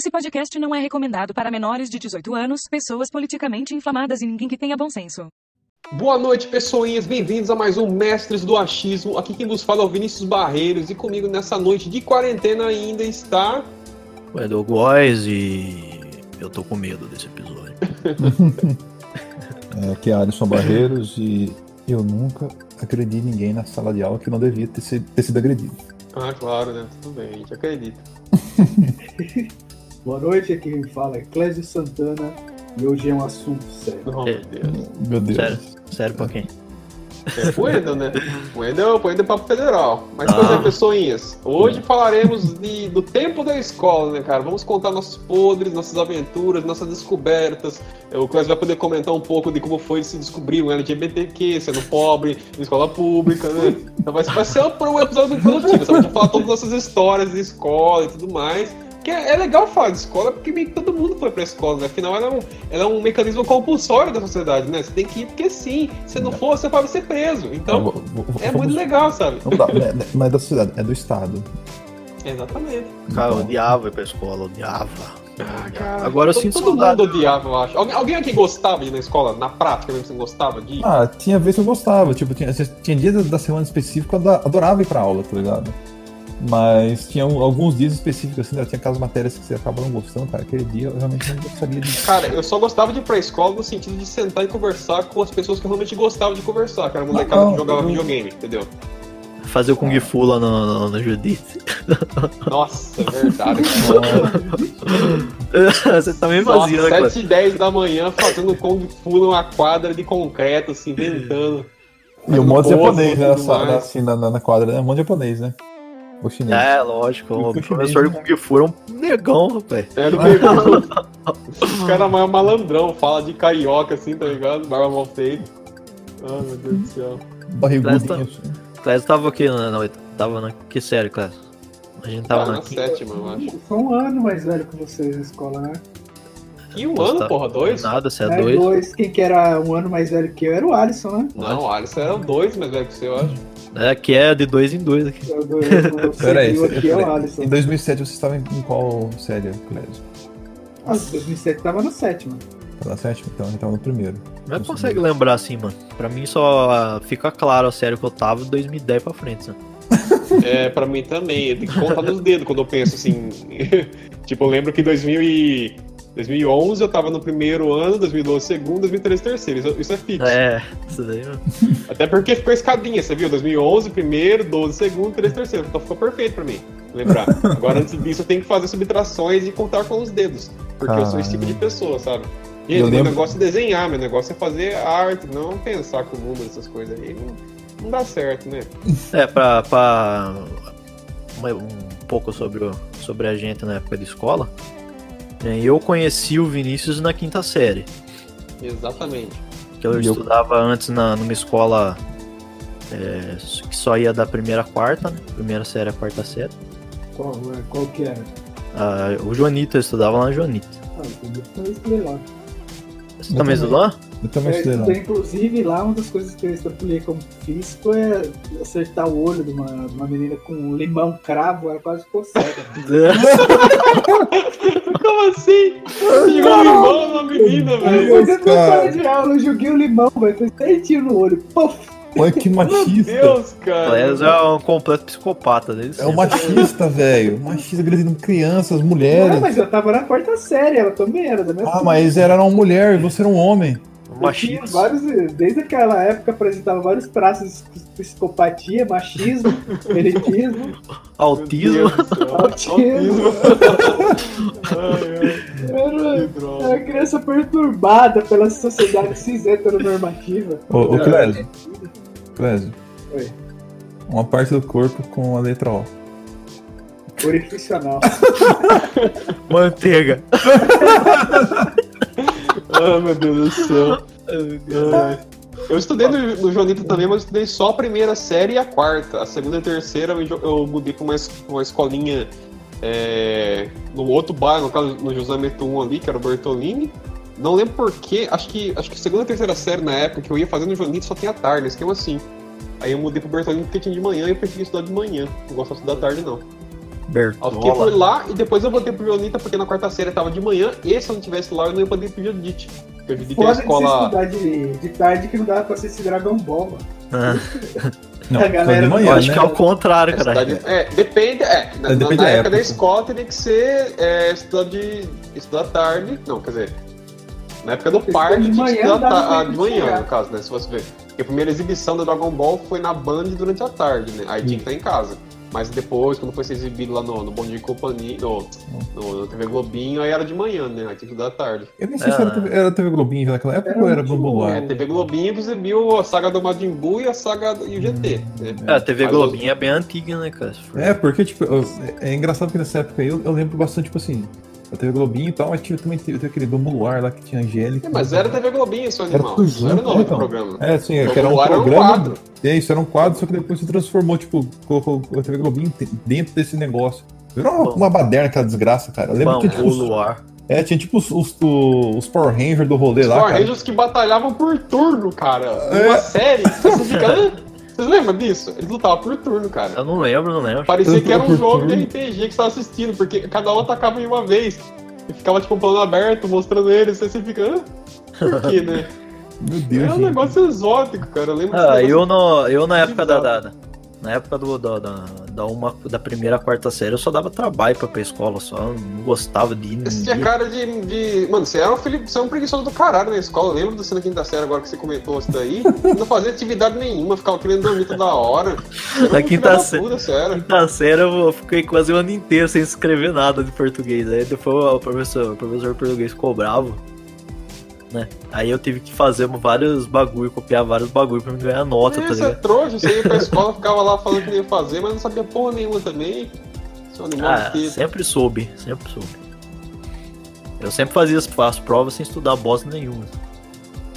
Esse podcast não é recomendado para menores de 18 anos, pessoas politicamente inflamadas e ninguém que tenha bom senso. Boa noite, pessoinhas. Bem-vindos a mais um Mestres do Achismo. Aqui quem nos fala é o Vinícius Barreiros e comigo nessa noite de quarentena ainda está. O Edu Góes e eu tô com medo desse episódio. É, aqui é Alisson Barreiros e eu nunca agredi ninguém na sala de aula que não devia ter sido, ter sido agredido. Ah, claro, né? Tudo bem, a gente acredita. Boa noite, aqui quem fala é Clésio Santana e hoje é um assunto sério. Oh, meu Deus. Meu Deus. Sério, sério pra quem? É pro Wendel, né? O Wendel é papo federal. Mas, Ah. pois é, pessoinhas, hoje falaremos de- do tempo da escola, né, cara? Vamos contar nossos podres, nossas aventuras, nossas descobertas. O Clésio vai poder comentar um pouco de como foi se descobrir um LGBTQ, sendo pobre, em escola pública, né? Então vai, vai ser um episódio? A gente vai falar todas as nossas histórias de escola e tudo mais. Que é, é legal falar de escola porque meio que todo mundo foi pra escola, né? Afinal, ela é, um, ela é um mecanismo compulsório da sociedade, né? Você tem que ir porque sim. Se não for, você pode ser preso. Então, Vou- vou- é vamos- muito legal, sabe? Não dá, não é- da sociedade, é do Estado. Exatamente. Cara, eu odiava ir pra escola, odiava. Ah, cara, Agora eu todo- sinto Todo saudade. mundo odiava, eu acho. Alguém, alguém aqui gostava de ir na escola, na prática mesmo, você gostava de ir? Ah, tinha vezes que eu gostava, tipo, tinha, tinha dias da semana específico que eu adorava ir pra aula, tá ligado? Mas tinha alguns dias específicos, assim, né, tinha aquelas matérias que você acaba não gostando, cara. Aquele dia eu realmente não gostaria de. Cara, eu só gostava de ir pra escola no sentido de sentar e conversar com as pessoas que eu realmente gostava de conversar, que era a molecada que jogava eu- videogame, entendeu? Fazer o Kung Fu lá no, no, no Judite. Nossa, é verdade, cara. Você também Nossa, fazia, né, 7 Cláudio? e 10 da manhã fazendo Kung Fu numa quadra de concreto, assim, inventando. E o modo japonês, né? mais. assim, na, na, na quadra, né? Um monte de japonês, né? O chinês. É, lógico. O professor de Kung Fu era um negão, rapaz. Era o negócio. O cara mais malandrão, fala de carioca, assim, tá ligado? Barba mal feita. Ah, meu Deus do céu. Barrigudinho. Assim. Clésio tava aqui na, na oitava. Tava na. Que sério, Clésio? A gente tava Tá na na quinta. sétima, eu acho. Foi um ano mais velho que vocês na escola, né? E um ano, porra, dois? Nada, você é É, dois. Quem que era um ano mais velho que eu era o Alisson, né? Não, o Alisson era dois mais velho que você, eu acho. É, que é de dois em dois aqui. Eu, eu, eu, Peraí, é o peraí. Alisson. em 2007 você estava em, em qual série, Clésio? Ah, 2007 tava na sétima. Tá na sétima? Então a gente tava no primeiro. Mas consegue lembrar assim, mano. Pra mim só fica claro a série que eu tava de 2010 pra frente, né? É, pra mim também. Eu tenho que contar nos dedos quando eu penso assim. tipo, eu lembro que em 2000 e... 2011 eu tava no primeiro ano, 2012 segundo, 2013 terceiro. Isso, isso é fixo. É, isso daí, mano. Até porque ficou escadinha, você viu? 2011 primeiro, 12 segundo, 13 terceiro. Então ficou perfeito pra mim lembrar. Agora, antes disso, eu tenho que fazer subtrações e contar com os dedos. Porque eu sou esse tipo de pessoa, sabe? Eu meu lembro- negócio é desenhar, meu negócio é fazer arte, não pensar com o mundo, essas coisas aí. Não, não dá certo, né? É, pra. pra um pouco sobre, o- sobre a gente na época de escola. Né, Eu conheci o Vinícius na quinta série. Exatamente. Que eu E eu- estudava antes na, numa escola é, que só ia da primeira a quarta, né? Primeira série a quarta série. Qual, é, qual que era? Ah, o Joanito, eu estudava lá na Joanito. Ah, eu estudei lá. Você Eu também também. estudou lá? Eu também estudei lá. estudei, inclusive, lá uma das coisas que eu estudei como fiz foi acertar o olho de uma, de uma menina com um limão cravo, ela quase ficou cega. Como assim? Jogou um limão na menina, velho. Cara. sala de aula, eu joguei o limão, velho, foi certinho no olho. Puf! Olha que Meu machista. Deus, cara. Clésio é um completo psicopata dele. É um machista, velho. Machista agredindo crianças, Não, mulheres. mas eu tava na quarta série, ela também era da mesma Ah, mas era uma mulher e você era um homem. Machista. vários, desde aquela época apresentava vários traços de psicopatia, machismo, elitismo, Autismo. Autismo. Era, uma criança perturbada pela sociedade cis heteronormativa. Ô, ô Clésio. Clésio. Oi. Uma parte do corpo com a letra O. Orificional. Manteiga. Ah, meu Deus do céu. Eu estudei no, no Joanito também, mas eu estudei só a primeira série e a quarta. A segunda e a terceira eu, eu mudei pra uma, uma escolinha é, no outro bairro, no caso no José Meto 1 ali, que era o Bertolini. Não lembro porquê, acho que acho que segunda e terceira série na época que eu ia fazer no Joanito só tinha tarde, esquema assim. Aí eu mudei pro Bertolini porque tinha de manhã e eu preferi estudar de manhã. Não gosto de estudar tarde, não. Eu fiquei por Bertola. lá e depois eu voltei pro Violita porque na quarta série tava de manhã e se eu não tivesse lá eu não ia poder ir pro Judite. Porque o Judite é a de você escola. estudar de, de tarde que não dava pra assistir Dragon Ball, mano. Ah, Não, A galera de não eu manhã, acho né? que é o contrário, É, cara. cidade- é, depende, é. Na, É, depende na da época da época. escola teria que ser é, estudar de. estudar tarde. Não, quer dizer. Na época do parque de tinha que manhã, estudar ah, de manhã, chegar. no caso, né? Se você ver. Porque a primeira exibição do Dragon Ball foi na Band durante a tarde, né? Aí tinha que estar em casa. Mas depois, quando foi ser exibido lá no, no Bom Dia e Companhia, no, no, no TV Globinho, aí era de manhã, né? Aí tinha à tarde. Eu nem sei se era. TV, era TV Globinho naquela época Era ou era Luar. É, TV Globinho que exibiu a saga do Majin Buu e a saga do, e o GT. Né? É, a TV Mas Globinho é bem antiga, né, cara? É, porque, tipo, eu- é engraçado que nessa época aí eu, eu lembro bastante, tipo assim, a TV Globinho e tal, mas tinha, também teve, teve aquele Globo Luar lá que tinha Angélica. É, mas era TV Globinho, seu Era animal. tudo Não era nome do então. programa. É, sim, é que era um Luar era um programa. quadro. É isso, era um quadro, só que depois se transformou, tipo, colocou a TV Globinho dentro desse negócio. Virou uma, uma baderna aquela desgraça, cara. Eu lembro Bom, que tinha, o tipo, os, Luar. é, tinha tipo os, os, os Power Rangers do rolê Os lá, Power cara. Rangers que batalhavam por turno, cara. É. Uma série. Você fica. "Hã? Vocês lembram disso? Eles lutavam por turno, cara. Eu não lembro, não lembro. Parecia que era um jogo de. RPG que você tava assistindo, porque cada um atacava em uma vez. E ficava tipo um plano aberto, mostrando eles. Aí você fica. "Hã? Por quê, né? Meu Deus, É um gente. negócio exótico, cara. Eu lembro Ah, eu, no, eu na época da, da- Na época do, da, da, da, uma, da primeira a quarta série, eu só dava trabalho pra ir pra escola, só não gostava de ir. Você tinha cara de, de- Mano, você era um filho. Você é um preguiçoso do caralho na escola. Eu lembro do cena quinta série agora que você comentou isso daí. Não fazia atividade nenhuma, ficava querendo dormir toda hora. Na quinta sé- puta, quinta série eu fiquei quase o ano inteiro sem escrever nada de português. Aí depois o professor, o professor português cobrava. Né? Aí eu tive que fazer vários bagulho, copiar vários bagulho pra me ganhar nota, tá Você é ligado? trouxa, você ia pra escola, ficava lá falando que ia fazer, mas não sabia porra nenhuma também. Seu animal Ah, sempre soube, sempre soube. Eu sempre fazia as, as provas sem estudar bosta nenhuma.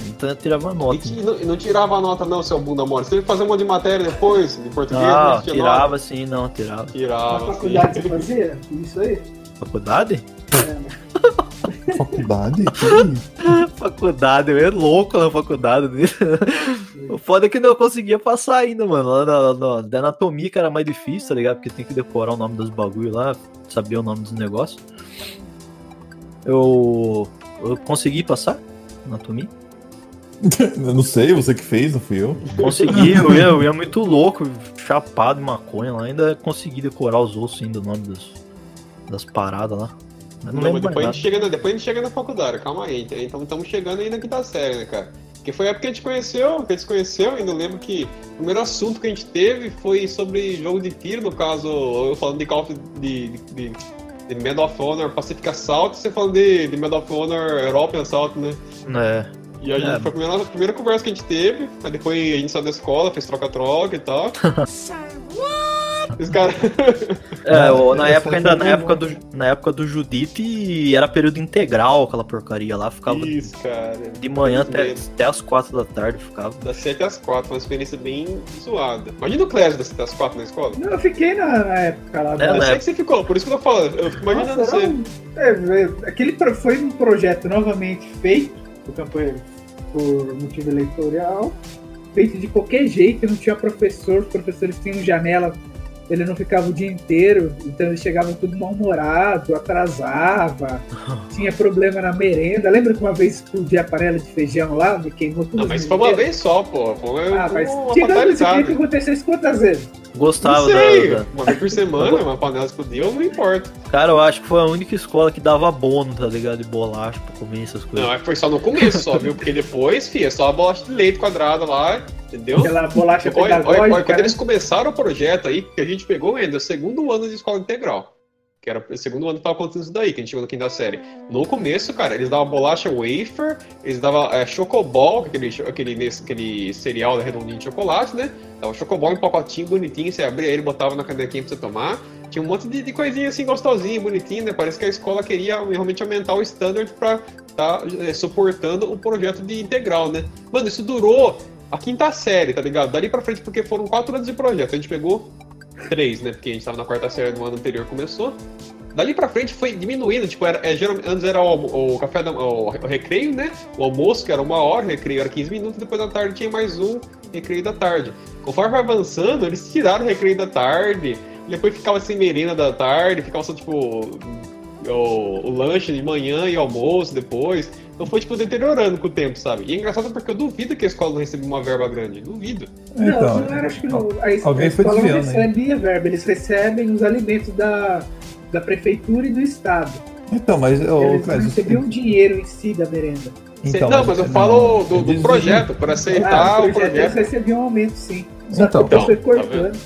Então eu tirava E, nota. ti- não, e não tirava a nota, não, seu bunda mole. Você teve que fazer um monte de matéria depois, de português, Ah, não tirava nota. sim, não, tirava. Na Tirava, faculdade sim. você fazia isso aí? Faculdade? Faculdade? Que isso? Faculdade, eu era louco na faculdade. né? O foda é que não conseguia passar ainda, mano. Lá na, na- da anatomia que era mais difícil, tá ligado? Porque tem que decorar o nome dos bagulho lá, saber o nome dos negócios. Eu. Eu consegui passar? Anatomia? Eu não sei, você que fez, não fui eu. Consegui, eu ia, eu ia muito louco, chapado maconha lá, ainda consegui decorar os ossos ainda, o nome dos, das paradas lá. Não, Não, mas depois a, gente chega na, depois a gente chega na faculdade, calma aí. Então estamos chegando aí na quinta série, né, cara? Porque foi a época que a gente conheceu, que a gente se conheceu, ainda eu lembro que o primeiro assunto que a gente teve foi sobre jogo de tiro, no caso, eu falando de Call of de, de, de, de Medal of Honor Pacific Assault, e você falando de, de Medal of Honor European Assault, né? É. E a gente, É. foi a primeira, a primeira conversa que a gente teve, aí depois a gente saiu da escola, fez troca-troca e tal. Os caras. É, na época ainda, na época do, na época do Judite era período integral aquela porcaria lá, ficava Isso, cara. de manhã até, mesmo. até as quatro da tarde, ficava. Das 7 às 4, uma experiência bem zoada. Imagina o Clash das 7 às 4 na escola. Não, eu fiquei na, na época lá. É, Eu sei que você ficou, por isso que eu tô falando. Eu fico imaginando Nossa, você. um- é, é, aquele pro- foi um projeto novamente feito por campanha por motivo eleitoral, feito de qualquer jeito, não tinha professor, os professores tinham janela, ele não ficava o dia inteiro, então eles chegavam tudo mal-humorado, atrasava, tinha problema na merenda. Lembra que uma vez explodiu a panela de feijão lá, me queimou tudo? Não, mas foi uma vez só, pô. Foi Ah, mas uma tirando isso que aconteceu isso quantas vezes? Gostava Não sei, da, da- uma vez por semana, uma panela explodiu, não importa. Cara, eu acho que foi a única escola que dava bônus, tá ligado? De bolacha pra comer essas coisas. Não, foi só no começo só, viu? Porque depois, filha, é só a bolacha de leite quadrada lá, entendeu? Aquela bolacha Olha, olha, olha, quando né? eles começaram o projeto aí, que a gente pegou ainda, o segundo ano de escola integral. Que era o segundo ano que tava acontecendo isso daí, que a gente chegou na quinta série. No começo, cara, eles davam bolacha wafer, eles davam é, chocobol, aquele, aquele, nesse- aquele cereal redondinho de chocolate, né? Dava chocobol em um pacotinho bonitinho, você abria ele, botava na canequinha pra você tomar. Tinha um monte de, de coisinha assim gostosinha, bonitinha, né? Parece que a escola queria realmente aumentar o standard pra tá é, suportando o projeto de integral, né? Mano, isso durou a quinta série, tá ligado? Dali pra frente, porque foram quatro anos de projeto. A gente pegou três, né? Porque a gente tava na quarta série no ano anterior começou. Dali pra frente foi diminuindo, tipo, era, é, antes era o, o café da o, o recreio, né? O almoço, que era uma hora, o recreio era 15 minutos, depois da tarde tinha mais um recreio da tarde. Conforme avançando, eles tiraram o recreio da tarde, depois ficava sem merenda da tarde, ficava só, tipo, o, o lanche de manhã e almoço depois. Então foi, tipo, deteriorando com o tempo, sabe? E é engraçado porque eu duvido que a escola não receba uma verba grande. Duvido. Não, Então, não era, acho que não. A, es- alguém a foi escola não desviando, hein? recebe a verba, eles recebem os alimentos da, da prefeitura e do estado. Então, mas. ô, eles não Clésio, recebiam dinheiro em si da merenda. então, não, mas eu falo do, do eles projeto, por aceitar Ah, o projeto eles recebiam um aumento, sim. Só Então. que foi Então, tá cortando.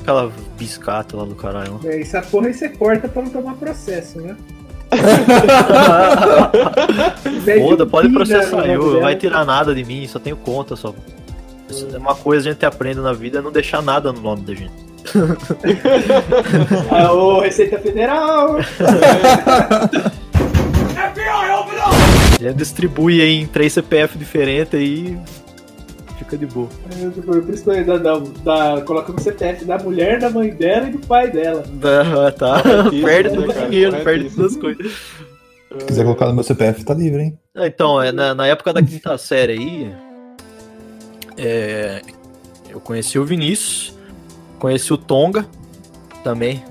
Aquela biscata lá do caralho. É, essa porra aí você corta pra não tomar processo, né? Foda, pode processar eu, vai tirar nada de mim, só tenho conta só. É uma coisa que a gente aprende na vida é não deixar nada no nome da gente. Alô, Receita Federal! A gente distribui aí em três CPF diferentes aí fica de boa. É, Por isso que eu da, da, da, colocamos o CPF da mulher, da mãe dela e do pai dela. Tá. Corretíssimo, perde né, todo o dinheiro, perde todas as coisas. Se quiser colocar no meu CPF, tá livre, hein? Ah, Então, é, na, na época da quinta série aí, é, eu conheci o Vinícius, conheci o Tonga também.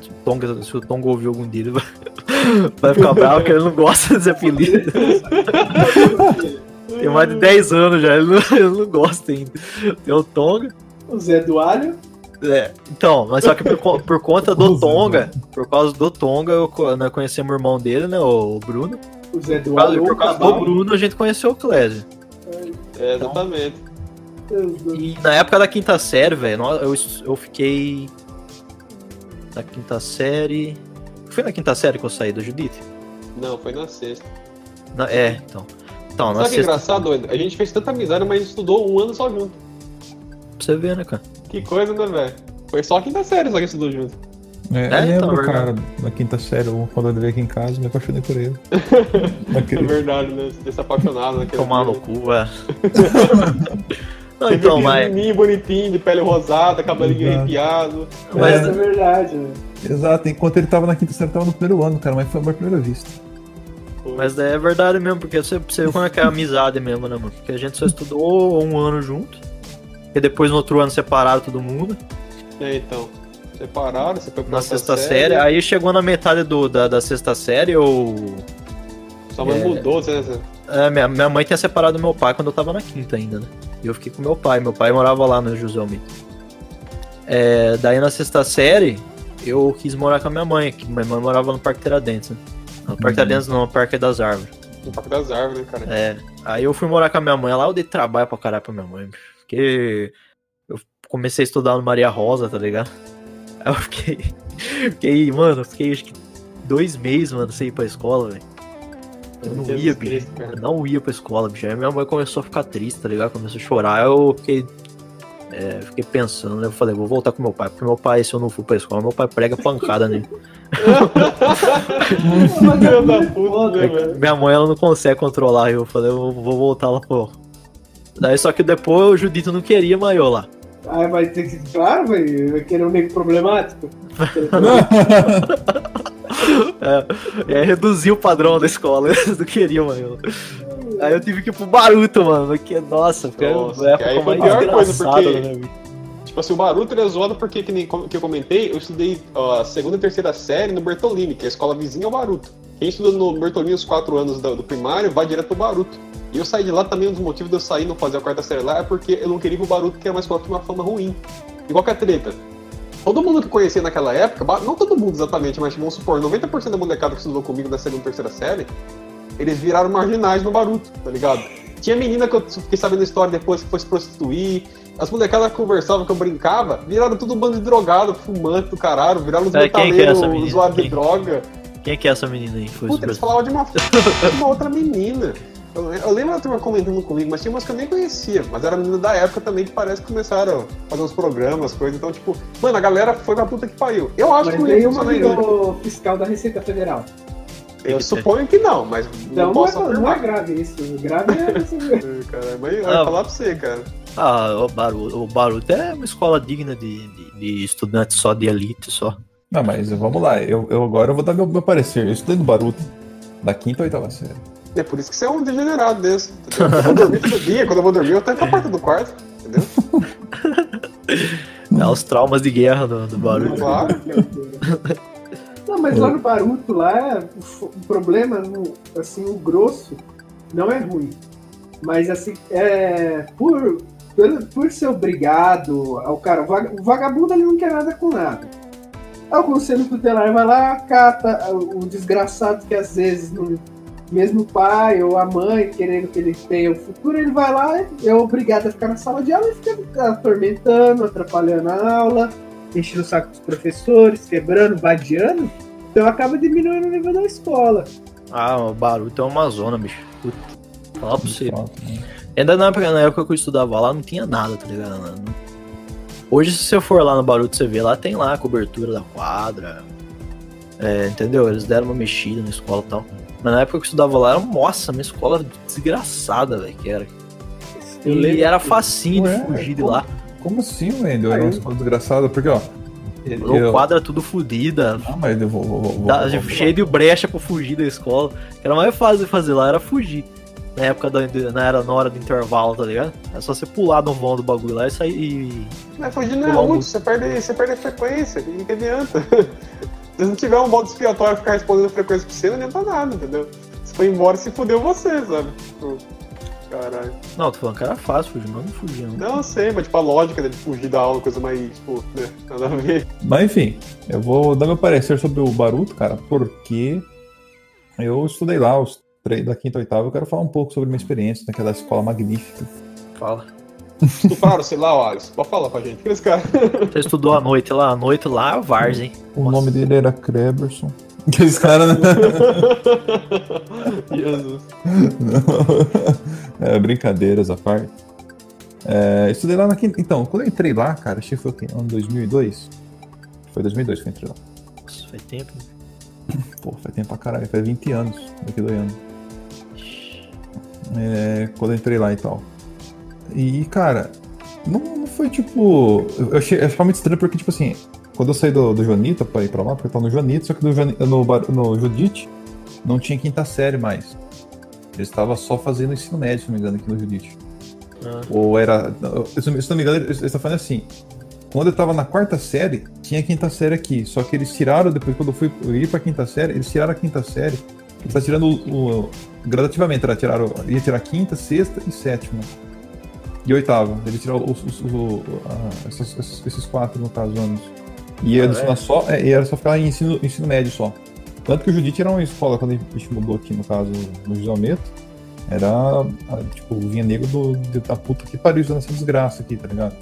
Se o Tonga, se o Tonga ouvir algum dia, ele vai, vai ficar bravo porque ele não gosta desse apelido. Tem mais de 10 anos já, ele não, ele não gosta ainda. Tem o Tonga. O Zé do Alho. É, então, mas só que por, por conta do Tonga, por causa do Tonga, eu co- né, conhecemos o irmão dele, né, o Bruno. O Zé do Por causa, Alho. por causa do. Bruno, a gente conheceu o Clésio. É, exatamente. E na época da quinta série, velho, eu, eu fiquei. Na quinta série. Foi na quinta série que eu saí da Judite? Não, foi na sexta. Na- é, então. Então, Sabe que é sexta. engraçado, doido? A gente fez tanta amizade, mas a gente estudou um ano só junto. Pra você ver, né, cara? Que coisa, né, velho? Foi só a quinta série só que estudou junto. É, É, eu lembro, então, cara, na quinta série, quando eu veio aqui em casa, me apaixonei por ele. É Naquele... verdade, né? Você se apaixonado naquele Tomar no cu, é. Não, então, mas. Menininho bonitinho, de pele rosada, cabelinho arrepiado. mas Essa é verdade, né? Exato, enquanto ele tava na quinta série, eu tava no primeiro ano, cara, mas foi amor à primeira vista. Mas é verdade mesmo, porque você, você vê como é que é a amizade mesmo, né, mano? Porque a gente só estudou um ano junto. E depois no outro ano separaram todo mundo. É, então. Separaram, você foi pra Na sexta série. Aí chegou na metade do, da, da sexta série, eu. Sua mãe É. mudou, você, É, minha, minha mãe tinha separado do meu pai quando eu tava na quinta ainda, né? E eu fiquei com meu pai. Meu pai morava lá no José Almeida. É, daí na sexta série, eu quis morar com a minha mãe, que minha mãe morava no Parque Tiradentes, né? No Parque Uhum. Tiradentes não, no Parque das Árvores. no Parque das Árvores, né, cara? É. Aí eu fui morar com a minha mãe lá, eu dei trabalho pra caralho pra minha mãe. bicho. Porque eu comecei a estudar no Maria Rosa, tá ligado? Aí eu fiquei. Fiquei, mano, eu fiquei acho que dois meses, mano, sem ir pra escola, velho. Eu não ia, bicho. Cristo, não ia pra escola, bicho. Aí minha mãe começou a ficar triste, tá ligado? Começou a chorar. Eu fiquei. É, fiquei pensando, né? Eu falei, vou voltar com meu pai. Porque meu pai, se eu não for pra escola, meu pai prega pancada nele. Minha mãe, ela não consegue controlar. Eu falei, eu vou voltar lá, pô. Daí só que depois o Judito não queria mais eu lá. Ah, vai ter que. Claro, vai, vai querer um nego problemático. É, é, reduziu o padrão da escola, eles não queriam mais eu. Aí eu tive que ir pro Baruto, mano. Porque, nossa, foi Nossa, a época aí foi a mais pior coisa, porque- vida. Tipo assim, o Baruto ele é zoado porque, que, nem, que eu comentei, eu estudei a segunda e terceira série no Bertolini, que é a escola vizinha ao Baruto. Quem estuda no Bertolini os quatro anos do, do primário vai direto pro Baruto. E eu saí de lá também, um dos motivos de eu sair e não fazer a quarta série lá é porque eu não queria ir pro Baruto, que era uma escola que tinha uma fama ruim. Igual que a treta. Todo mundo que eu conhecia naquela época, não todo mundo exatamente, mas vamos supor, 90% da molecada que estudou comigo na segunda e terceira série, eles viraram marginais no Baruto, tá ligado? Tinha menina que eu fiquei sabendo a história depois que foi se prostituir. As molecadas que conversavam, que eu brincava, viraram tudo um bando de drogado, fumante do caralho, viraram os É, é metaleiros menina? usuários de Quem? droga. Quem que é essa menina aí? que Foi Puta, eles falavam de uma, de uma outra menina. Eu, eu lembro da turma comentando comigo, mas tinha umas que eu nem conhecia. Mas era menina da época também que parece que começaram a fazer uns programas, coisas. Então, tipo, mano, a galera foi pra puta que pariu. Eu acho Mas que nenhuma funcionar ainda. virou fiscal da Receita Federal. Eu suponho que não, mas não não é, posso não é afirmar. grave isso. Grave é ver. Cara, mas eu Ah, ia falar pra você, cara. Ah, o Baruto, o Baruto é uma escola digna de, de, de estudantes só de elite, só. Não, mas vamos lá, eu, eu agora eu vou dar meu, meu parecer. Eu estudei no Baruto, da quinta ou oitava série. É por isso que você é um degenerado desse. Entendeu? Eu vou dormir todo dia, quando eu vou dormir, eu tenho a porta do quarto, entendeu? É os traumas de guerra do, do barulho. Claro. Não, mas lá no Baruto, lá, o f- o problema, no- assim, o grosso não é ruim. Mas, assim, é, por, por, por ser obrigado ao cara, o vaga- o vagabundo ele não quer nada com nada. Aí o conselho tutelar vai lá, cata o o desgraçado que às vezes, não- mesmo o pai ou a mãe querendo que ele tenha o futuro, ele vai lá, é obrigado a ficar na sala de aula e fica atormentando, atrapalhando a aula, enchendo o saco dos professores, quebrando, vadiando. Então acaba diminuindo o nível da escola. Ah, o Baruto é uma zona, bicho. Puta. Fala pra você. Ainda na época, na época que eu estudava lá, não tinha nada, tá ligado? Não- Hoje, se você for lá no Baruto, você vê lá, tem lá a cobertura da quadra. É, entendeu? Eles deram uma mexida na escola e tal. Mas na época que eu estudava lá, era, nossa, uma escola desgraçada, velho, que era. Eu E era facinho de fugir de como- lá. Como assim, Wendel? Era uma escola desgraçada, porque, ó. O eu- quadra tudo fodida, Ah, mas eu vou. vou, vou, vou, Tá, vou- cheio de brecha pra fugir da escola. O que era mais fácil de fazer lá era fugir. Na época da, na, era, na hora do intervalo, tá ligado? É só você pular no vão do bagulho lá e sair. E... Mas fugir não é útil, você perde, você perde a frequência, e que adianta? Se não tiver um modo expiatório ficar respondendo frequência pra você, não adianta nada, entendeu? Se foi embora, se fudeu você, sabe? Tipo, caralho. Não, tô falando que era fácil fugir, mas não fugia. Não. Não, eu sei, mas tipo, a lógica dele fugir da aula, coisa mais, tipo, né, nada a ver. Mas enfim, eu vou dar meu parecer sobre o Baruto, cara, porque eu estudei lá os três da quinta e oitava. Eu quero falar um pouco sobre minha experiência naquela escola magnífica. Fala. Estupraram, sei lá, o Alisson. Pode falar pra gente. Aqueles caras. Você estudou à noite lá? À noite lá é Vars, hein? O Nossa. nome dele era Kreberson. Aqueles caras, né? Jesus. é, brincadeiras à parte. É, estudei lá na quinta. Então, quando eu entrei lá, cara, acho que foi o quê? ano 2002? Foi 2002 que eu entrei lá. Nossa, faz tempo. né? Pô, faz tempo pra caralho, faz 20 anos, daqui dois anos. É, quando eu entrei lá e tal. E, cara, não, não foi tipo. Eu achei, eu achei muito estranho porque, tipo assim, quando eu saí do, do Joanita pra ir pra lá, porque eu tava no Joanita, só que no, no, no Judite não tinha quinta série mais. Eles estavam só fazendo ensino médio, se não me engano, aqui no Judite. Ah. Ou era. Se não me engano, eles estão falando assim. Quando eu tava na quarta série, tinha quinta série aqui. Só que eles tiraram, depois quando eu fui eu ir pra quinta série, eles tiraram a quinta série. Eles tá tirando o, o- gradativamente, era, tiraram, ia tirar quinta, sexta e sétima. E oitava. Eles tiraram os, os- os- a- esses- esses quatro, no caso, anos. E ia Ah, é? só, é, e era só ficar em ensino, ensino médio só. Tanto que o Judite era uma escola, quando a gente mudou aqui, no caso, no Gisalmeto, era, tipo, vinha nego do, da puta que pariu usando essa desgraça aqui, tá ligado?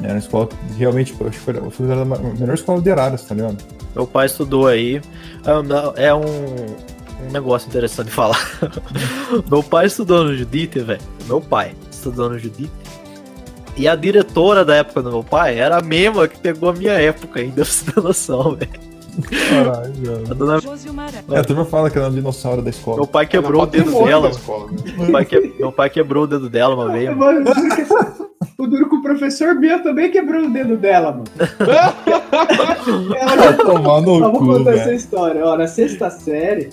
Era uma escola que realmente, eu acho que foi, a melhor escola de Araras, tá ligado? Meu pai estudou aí. Não, É um, um negócio interessante de falar. meu pai estudou no Judite, velho. Meu pai estudou no Judite. E a diretora da época do meu pai era a mesma que pegou a minha época ainda, você ter noção, velho. Caralho, velho. A dona-. É, a turma fala que ela é um dinossauro da Meu escola. pai quebrou o dedo dela. escola, né? Meu pai, que- meu pai quebrou o dedo dela uma vez. mano. O duro que- o professor Bia também quebrou o dedo dela, mano. Ela Vai tomar no Só vou cu, contar essa história. Ó, na sexta série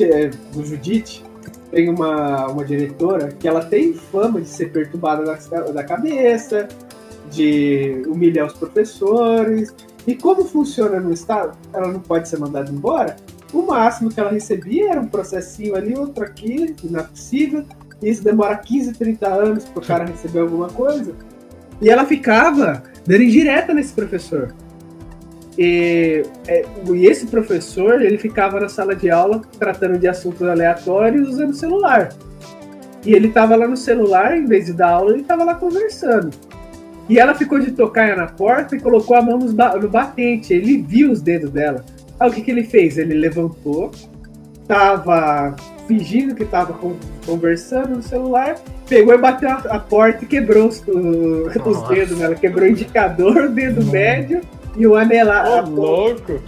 é, do Judite, tem uma, uma diretora que ela tem fama de ser perturbada da, da cabeça, de humilhar os professores. E como funciona no estado, ela não pode ser mandada embora. O máximo que ela recebia era um processinho ali, outro aqui, inadmissível. E isso demora 15, 30 anos pro cara receber alguma coisa. E ela ficava dando indireta nesse professor. E, é, e esse professor, ele ficava na sala de aula tratando de assuntos aleatórios usando celular. E ele tava lá no celular, em vez de dar aula, ele tava lá conversando. E ela ficou de tocaia na porta e colocou a mão no batente. Ele viu os dedos dela. Aí o que, que ele fez? Ele levantou, tava fingindo que tava con- conversando no celular, pegou e bateu a, porta e quebrou os, os Nossa. dedos dela. Quebrou o indicador, o dedo médio e o anelar. Ô, ponta, louco!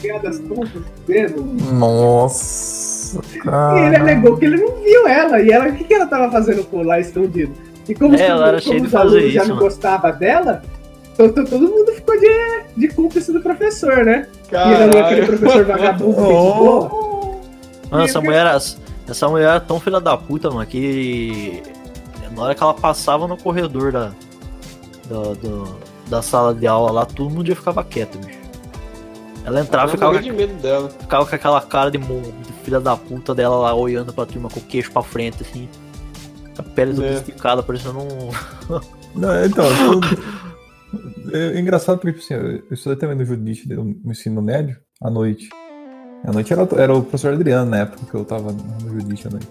quebrou das pontas do dedo. Nossa, E ele cara. alegou que ele não viu ela. E ela, o que, que ela tava fazendo com lá escondido? E como, É, ela era como cheia de os fazer alunos já isso, não mano. gostavam dela, então, então todo mundo ficou de, de cúmplice do professor, né? E ele era aquele Caralho! professor vagabundo, boa. Mano, essa mulher, era- essa mulher era tão filha da puta, mano, que na hora que ela passava no corredor da, do, do- da sala de aula lá, todo mundo já ficava quieto, bicho. Ela entrava e ficava, de medo dela. ficava com aquela cara de, de filha da puta dela lá, olhando pra turma com o queixo pra frente, assim. Com a pele toda É. esticada, parecendo um. Não, então, eu- é engraçado porque, tipo assim, eu estudei também no Judite, no ensino médio, à noite. À noite era, era o professor Adriano, na época que eu tava no Judite à noite.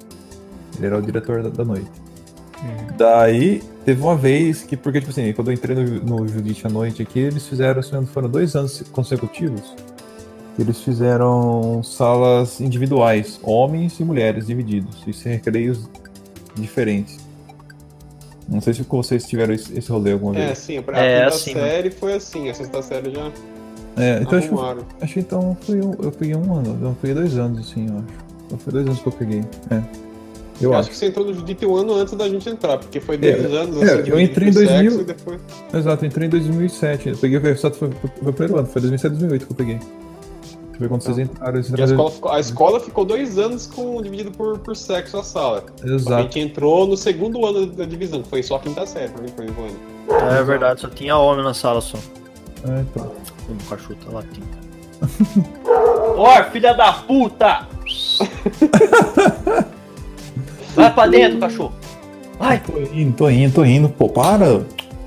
Ele era o diretor da, da noite. Daí, teve uma vez que, porque, tipo assim, quando eu entrei no, no Judite à noite aqui, eles fizeram, se não me engano, foram dois anos consecutivos, que eles fizeram salas individuais, homens e mulheres divididos, e sem recreios diferentes. Não sei se vocês tiveram esse, esse rolê alguma É, vez. sim, a É, quinta assim, série foi assim, a sexta série já É, então acho, arrumaram. acho que então foi eu peguei um ano, eu peguei dois anos, assim, eu acho. Então foi dois anos que eu peguei. É. Eu, Eu acho. acho que você entrou no Judite um ano antes da gente entrar, porque foi dois É, anos, é, assim, eu entrei em por 2000. sexo e depois... Exato, eu entrei em 2007. Eu peguei o só foi, foi, foi o primeiro ano, foi 2007, 2008 que eu peguei. Foi quando vocês entraram. Vocês a, entraram- escola ficou, a escola ficou dois anos com, dividido por, por sexo a sala. A Exato. gente entrou no segundo ano da divisão, que foi só a quinta série, pra mim, foi um ano. É verdade, só tinha homem na sala só. É, então. O cachorro tá latindo. Ó, filha da puta! Vai pra dentro, cachorro! Vai! Tô indo, tô indo, tô indo. Pô, para!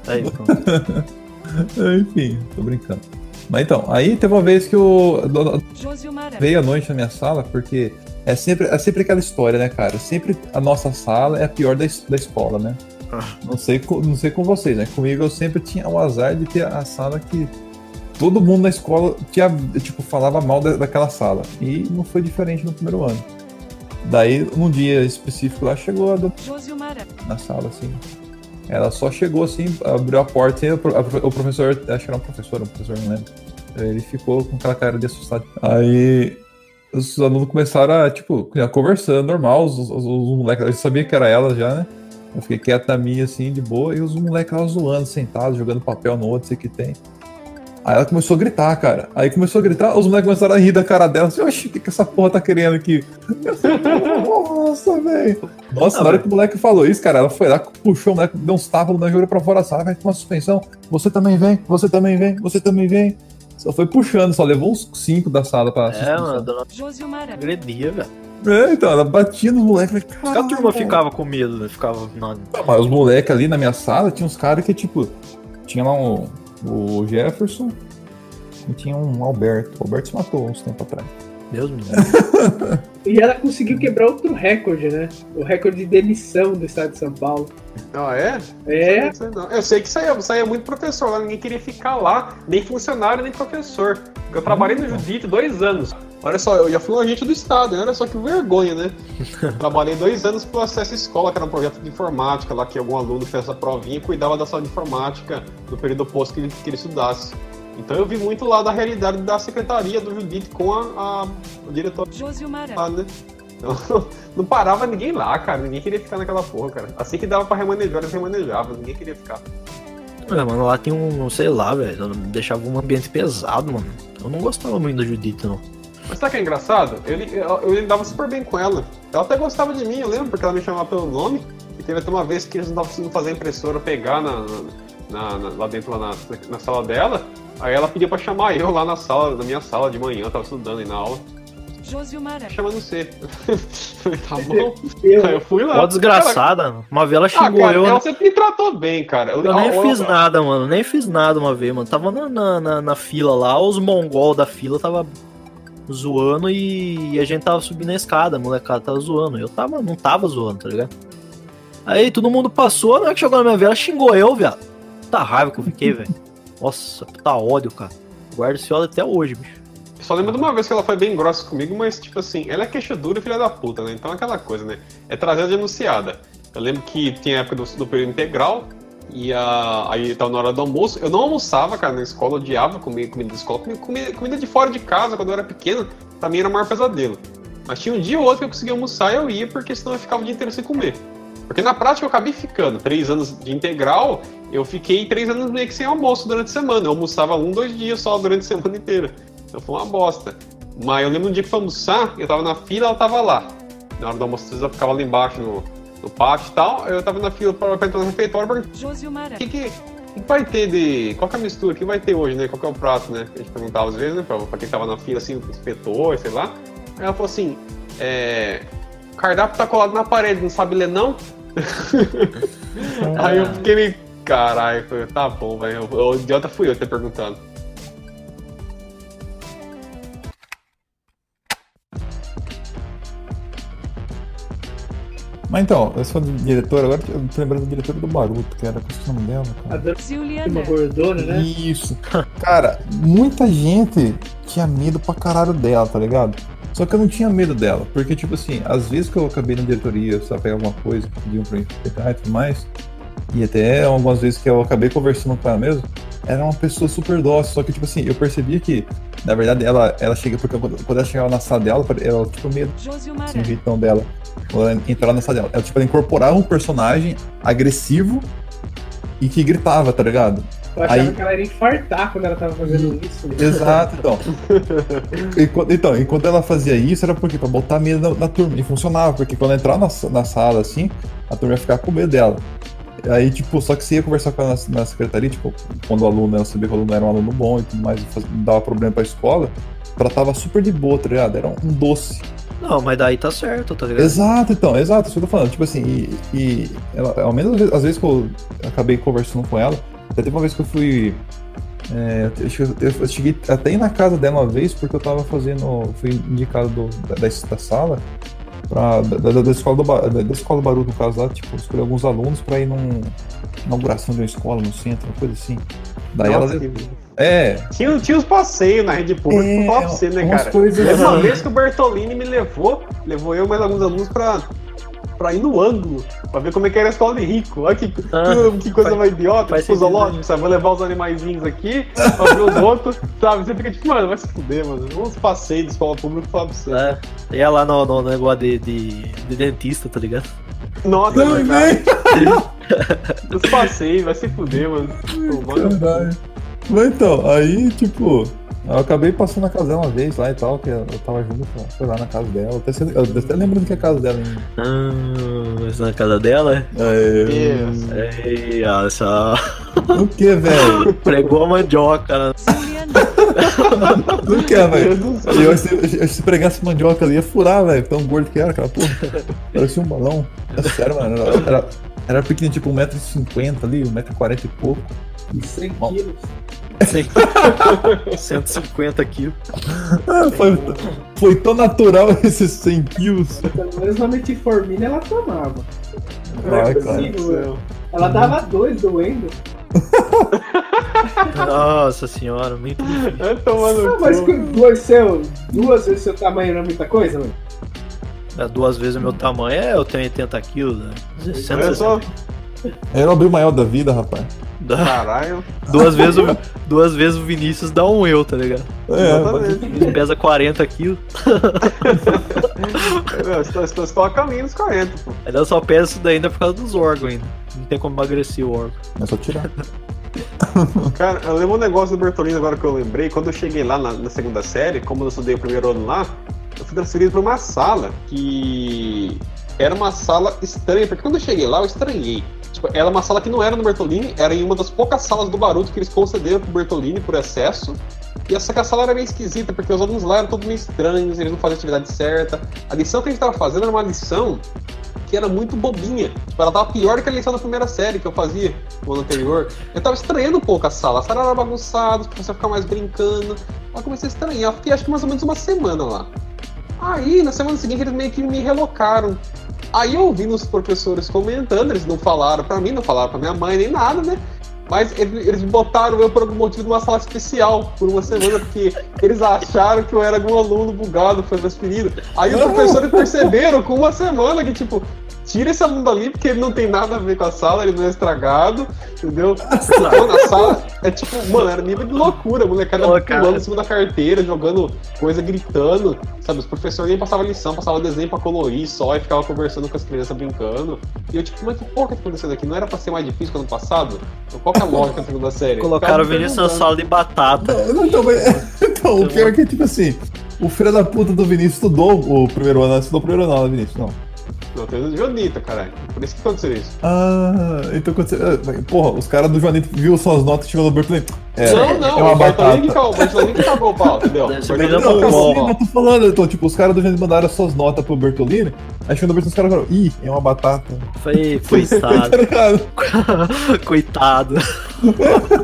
Aí, pronto. Enfim, tô brincando. Mas então, aí teve uma vez que o veio à noite na minha sala, porque é sempre, é sempre aquela história, né, cara? Sempre a nossa sala é a pior da, es- da escola, né? Ah. Não sei, não sei com vocês, né? Comigo eu sempre tinha o azar de ter a sala que todo mundo na escola tinha, tipo, falava mal da- daquela sala. E não foi diferente no primeiro ano. Daí, num dia específico lá, chegou a na sala, assim. Ela só chegou assim, abriu a porta e o professor, acho que era um professor, um professor, não lembro. Ele ficou com aquela cara de assustado. Aí os alunos começaram a, tipo, a conversando normal, os, os, os moleques, eu sabia que era ela já, né? Eu fiquei quieto na minha, assim, de boa, e os moleques lá zoando, sentados, jogando papel no outro, sei que tem. Aí ela começou a gritar, cara. Aí começou a gritar, os moleques começaram a rir da cara dela. Assim, Oxi, o que, que essa porra tá querendo aqui? Nossa, velho. Nossa, Ah, na hora que o moleque falou isso, cara, ela foi lá, puxou o moleque, deu uns tapas, o moleque jogou pra fora da sala, vai tomar suspensão. Você também vem, você também vem, você também vem. Só foi puxando, só levou uns cinco da sala pra É, suspensão. mano, a dona Josilmar. agredia, velho. É, então, ela batia nos moleques. que a "Caralho, turma cara." ficava com medo, né? Ficava. Não, Mas os moleques ali na minha sala, tinha uns caras que, tipo, tinha lá um, o Jefferson e tinha um Alberto. O Alberto se matou uns tempos atrás. Deus me. E ela conseguiu quebrar outro recorde, né? O recorde de demissão do estado de São Paulo. Ah, é? É. Eu sei que saía, saía muito professor lá, ninguém queria ficar lá, nem funcionário, nem professor. Eu trabalhei no Judite dois anos. Olha só, eu já fui um agente do Estado, né? olha só que vergonha, né? Trabalhei dois anos pro Acesso Escola, que era um projeto de informática lá, que algum aluno fez essa provinha e cuidava da sala de informática no período oposto que ele, que ele estudasse. Então eu vi muito lá da realidade da secretaria do Judite com a, a, o diretor Josilmar. lá, né? Então, não parava ninguém lá, cara. Ninguém queria ficar naquela porra, cara. Assim que dava pra remanejar, eles remanejavam. Ninguém queria ficar. É, mano, lá tem um, sei lá, velho. Deixava um ambiente pesado, mano. Eu não gostava muito da Judite, não. Mas sabe o que é engraçado? Eu, eu, eu lidava super bem com ela. Ela até gostava de mim, eu lembro, porque ela me chamava pelo nome. E teve até uma vez que eles não estavam conseguindo fazer a impressora pegar na, na- na- lá dentro, lá na, na sala dela. Aí ela pediu pra chamar eu lá na sala, na minha sala de manhã, eu tava estudando aí na aula. Josilmar. Chamando você. Tá bom. eu, Aí eu fui lá. Ó, desgraçada. Uma vez ela Ah, xingou cara, eu. ela né? sempre me tratou bem, cara. Eu nem ela- fiz nada, mano. Nem fiz nada uma vez, mano. Tava na, na, na- na fila lá, os mongol da fila tava zoando e a gente tava subindo a escada, a molecada tava zoando. Eu tava, não tava zoando, tá ligado? Aí todo mundo passou, na hora que chegou na minha vez, ela xingou eu, viado. Puta raiva que eu fiquei, velho. Nossa, puta ódio, cara. Guardo esse ódio até hoje, bicho. Só lembro de uma vez que ela foi bem grossa comigo, mas tipo assim, ela é queixadura e filha da puta, né? Então é aquela coisa, né? É trazer a denunciada. Eu lembro que tinha a época do, do período integral, e a, aí tava na hora do almoço. Eu não almoçava, cara, na escola, eu odiava comer comida de escola. Comida, comida, comida de fora de casa, quando eu era pequeno, pra mim era o maior pesadelo. Mas tinha um dia ou outro que eu conseguia almoçar e eu ia, porque senão eu ficava o dia inteiro sem comer. Porque na prática eu acabei ficando. Três anos de integral, eu fiquei três anos meio que sem almoço durante a semana. Eu almoçava um, dois dias só durante a semana inteira. Então foi uma bosta. Mas eu lembro um dia que foi almoçar, eu tava na fila, ela tava lá. Na hora do almoço, eu ficava lá embaixo no, no pátio e tal. Eu tava na fila pra, pra entrar no refeitório, perguntei, Josilmar. o que que, que vai ter de. Qual que é a mistura? O que vai ter hoje, né? Qual que é o prato, né? A gente perguntava às vezes, né? Pra, pra quem tava na fila, assim, inspetor, sei lá. Aí ela falou assim: é. O cardápio tá colado na parede, não sabe ler não? Aí eu fiquei meio. Caralho, tá bom, velho. O idiota fui eu ter perguntado. Mas então, eu sou diretor, agora eu tô lembrando do diretor do Baruto, que era é o nome dela, A cara. dona Juliana. uma gordona, né? Isso. Cara, muita gente tinha medo pra caralho dela, tá ligado? Só que eu não tinha medo dela, porque, tipo assim, às vezes que eu acabei na diretoria, só pegar alguma coisa que pediam pra mim pegar e tudo mais, e até algumas vezes que eu acabei conversando com ela mesmo, era uma pessoa super dócil, só que, tipo assim, eu percebia que, na verdade, ela, ela chega, porque quando ela chegava na sala dela, ela, tipo, medo assim, o jeitão dela. Quando ela entrava na sala dela. Ela, tipo, ela incorporava um personagem agressivo e que gritava, tá ligado? Eu achava Aí- que ela ia infartar quando ela tava fazendo isso. Exato, então. Enquanto, então, enquanto ela fazia isso, era porque pra botar medo na, na turma. E funcionava, porque quando ela entrava na, na sala assim, a turma ia ficar com medo dela. Aí, tipo, só que você ia conversar com ela na, na secretaria, tipo, quando o aluno, ela sabia que o aluno era um aluno bom e tudo mais, e faz- dava problema pra escola, ela tava super de boa, tá ligado? Era um doce. Não, mas daí tá certo, tá ligado? Exato, então, exato, isso que eu tô falando. Tipo assim, e, e ela, ao menos às vezes- que eu acabei conversando com ela, até teve uma vez que eu fui. é, eu, eu- eu cheguei até ir na casa dela uma vez, porque eu tava fazendo. Fui indicado do- da, da, sala, pra, da, da, da escola do, da, da escola do Baruto, no caso lá, tipo, escolher alguns alunos pra ir num inauguração de uma escola no centro, uma coisa assim. Daí Nossa, ela. que- É, Tinha, tinha os passeios na rede pública, É, pra você, né, cara? coisas Teve uma assim. vez que o Bertolini me levou, levou eu e mais alguns alunos pra, pra ir no ângulo, pra ver como é que era a escola de rico. Olha que, Ah, que, que coisa faz- mais idiota, faz tipo zoológico, sabe? Vou levar os animaizinhos aqui, pra ver os outros, sabe? Você fica tipo, mano, vai se fuder, mano. Uns passeios de escola pública, falar pra você. É, ia lá no, no negócio de, de, de dentista, tá ligado? Nossa, é Também. Os passeios, vai se fuder, mano. Pô, mano. Caralho. Mas então, aí, tipo, eu acabei passando na casa dela uma vez lá e tal, que eu tava junto, foi lá na casa dela. Eu até, eu até lembro do que é a casa dela ainda. Ah, mas na casa dela? É. Ei, olha só. o que, velho? Pregou a mandioca, né? Juliana. O que, Meu velho? Eu, se, se pregasse mandioca ali, ia furar, velho. Tão gordo que era, aquela porra. Parecia um balão. É sério, mano. Era, era pequeno, tipo 1,50m ali, 1,40m e pouco. 100 Bom. quilos. 150 quilos. Ah, foi, foi tão natural esses 100 quilos. Pelo menos uma metformina ela tomava. Não é possível, velho. Ela dava dois doendo. Nossa senhora, muito difícil. É Ah, mas com dois seu, duas vezes seu tamanho não é muita coisa, velho? É, Duas vezes o meu tamanho, é, eu tenho 80 quilos, né? Olha 160. só, Era o abril maior da vida, rapaz. Caralho. Duas vezes, o, duas vezes o Vinícius dá um eu, tá ligado? É, Exatamente. Ele pesa 40 quilos, Eu estou, estou, a caminho dos 40, pô. ainda só pesa isso daí ainda por causa dos órgãos ainda. Não tem como emagrecer o órgão. é só tirar. Cara, eu lembro um negócio do Bertolino agora que eu lembrei. Quando eu cheguei lá na, na segunda série, como eu estudei o primeiro ano lá, eu fui transferido para uma sala que era uma sala estranha, porque quando eu cheguei lá eu estranhei. Tipo, era uma sala que não era no Bertolini, era em uma das poucas salas do Baruto que eles concederam pro Bertolini por excesso. E essa sala era meio esquisita, porque os alunos lá eram todos meio estranhos, eles não faziam a atividade certa. A lição que a gente tava fazendo era uma lição que era muito bobinha. Tipo, ela tava pior que a lição da primeira série que eu fazia no ano anterior. Eu tava estranhando um pouco a sala. A sala era bagunçada, os professores ficar mais brincando. Eu comecei a estranhar. Eu fiquei acho que mais ou menos uma semana lá. Aí, na semana seguinte, eles meio que me relocaram. Aí eu ouvi nos professores comentando, eles não falaram pra mim, não falaram pra minha mãe nem nada, né? Mas eles, eles botaram eu por algum motivo numa sala especial por uma semana, porque eles acharam que eu era algum aluno bugado, foi transferido. Aí os professores perceberam com uma semana que, tipo, tira esse aluno dali, porque ele não tem nada a ver com a sala, ele não é estragado, entendeu? Então, na sala, é tipo, mano, era nível de loucura, a molecada cara. pulando em cima da carteira, jogando coisa, gritando, sabe? Os professores nem passavam lição, passavam desenho pra colorir só e ficava conversando com as crianças brincando. E eu, tipo, mas que porra que tá acontecendo aqui? Não era pra ser mais difícil que ano passado? Então, qual que é a lógica da segunda série? Colocaram o Vinícius na sala de batata. Não, então, mas- então, o pior é que, tipo assim, o filho da puta do Vinícius estudou o primeiro ano, estudou o primeiro ano, não, Vinícius, não. Não, tem o Jonita, caralho. Por isso que aconteceu isso. Ah, então quando você. ah, Porra, os caras do Joanito viu suas notas e chegou no Bertolini. É, não, não, é uma o Bertolini que batata. cagou, o pau, entendeu? Não, o Bom, pau. assim, eu tô falando, então, tipo, os caras do Joanito mandaram suas notas pro Bertolini, aí chegou no Bertolini os caras falaram, ih, é uma batata. Foi Tá coitado. ligado? coitado.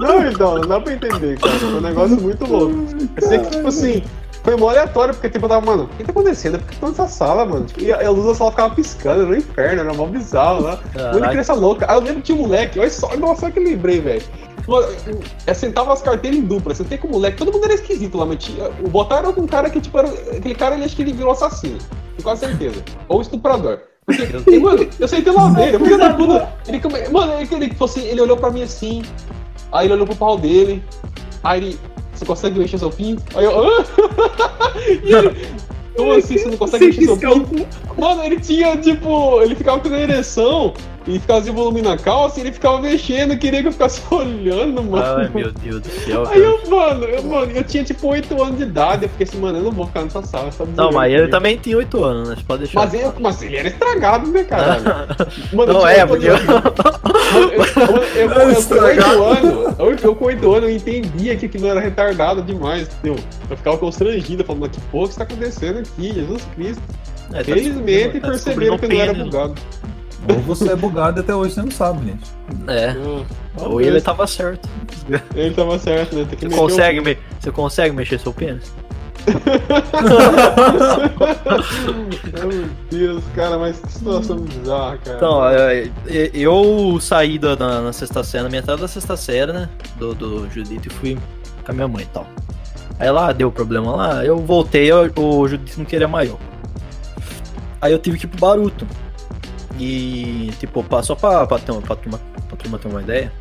Não, então, não dá pra entender, cara. Foi um negócio muito louco. Eu sei que, tipo assim, foi mó aleatório, porque tipo, eu tava, mano, o que tá acontecendo? Por que tô nessa sala, mano? Tipo, e a luz da sala ficava piscando, era um inferno, era mó bizarro lá. Caraca. Uma criança louca. Aí eu lembro que tinha um moleque, olha só, nossa, que lembrei, velho. Eu sentava as carteiras em dupla, sentei com o moleque, todo mundo era esquisito lá, mas tinha, o Botar era um cara que, tipo, era, aquele cara, ele acho que ele virou assassino, com quase certeza. Ou estuprador. Porque, e, mano, eu sentei lá dele, filho da puta, ele, mano, ele, ele, tipo assim, ele olhou pra mim assim, aí ele olhou pro pau dele, aí ele, você consegue mexer seu pinto? Aí eu? E ele, como assim você não consegue mexer seu Sem pinto? Mano, ele tinha, tipo, ele ficava com ereção e ficava sem volume na calça e ele ficava mexendo, queria que eu ficasse olhando, mano. Ai, meu Deus do céu. Aí eu, mano, eu, mano, eu tinha tipo 8 anos de idade, eu fiquei assim, mano, eu não vou ficar nessa sala, sabe? Não, mas ele também tinha 8 anos, né? Você pode deixar. Mas ele, mas ele era estragado, né, cara? Mano, Não eu é, porque. Mano, eu, eu, eu, eu, eu com 8 anos, eu, eu com 8 anos, eu entendia que aquilo era retardado demais, entendeu? Eu ficava constrangido, falando, que porra que está acontecendo aqui, Jesus Cristo. É, tá Felizmente tá perceberam que não era bugado. Ou você é bugado e até hoje você não sabe, gente. É. Ah, Ou ele tava certo. Ele tava certo, né? Tem que Você o- consegue, me... você consegue mexer seu pênis? Meu Deus, cara, mas que situação bizarra, cara. Então, eu saí da, na, na sexta série, na minha entrada da sexta série, né? Do, do Judito e fui com a minha mãe e tal. Aí lá deu problema lá, eu voltei, eu- o Judito não queria maior. Aí eu tive que ir pro Baruto. E, tipo, só pra, pra, ter uma, pra, turma, pra turma ter uma ideia.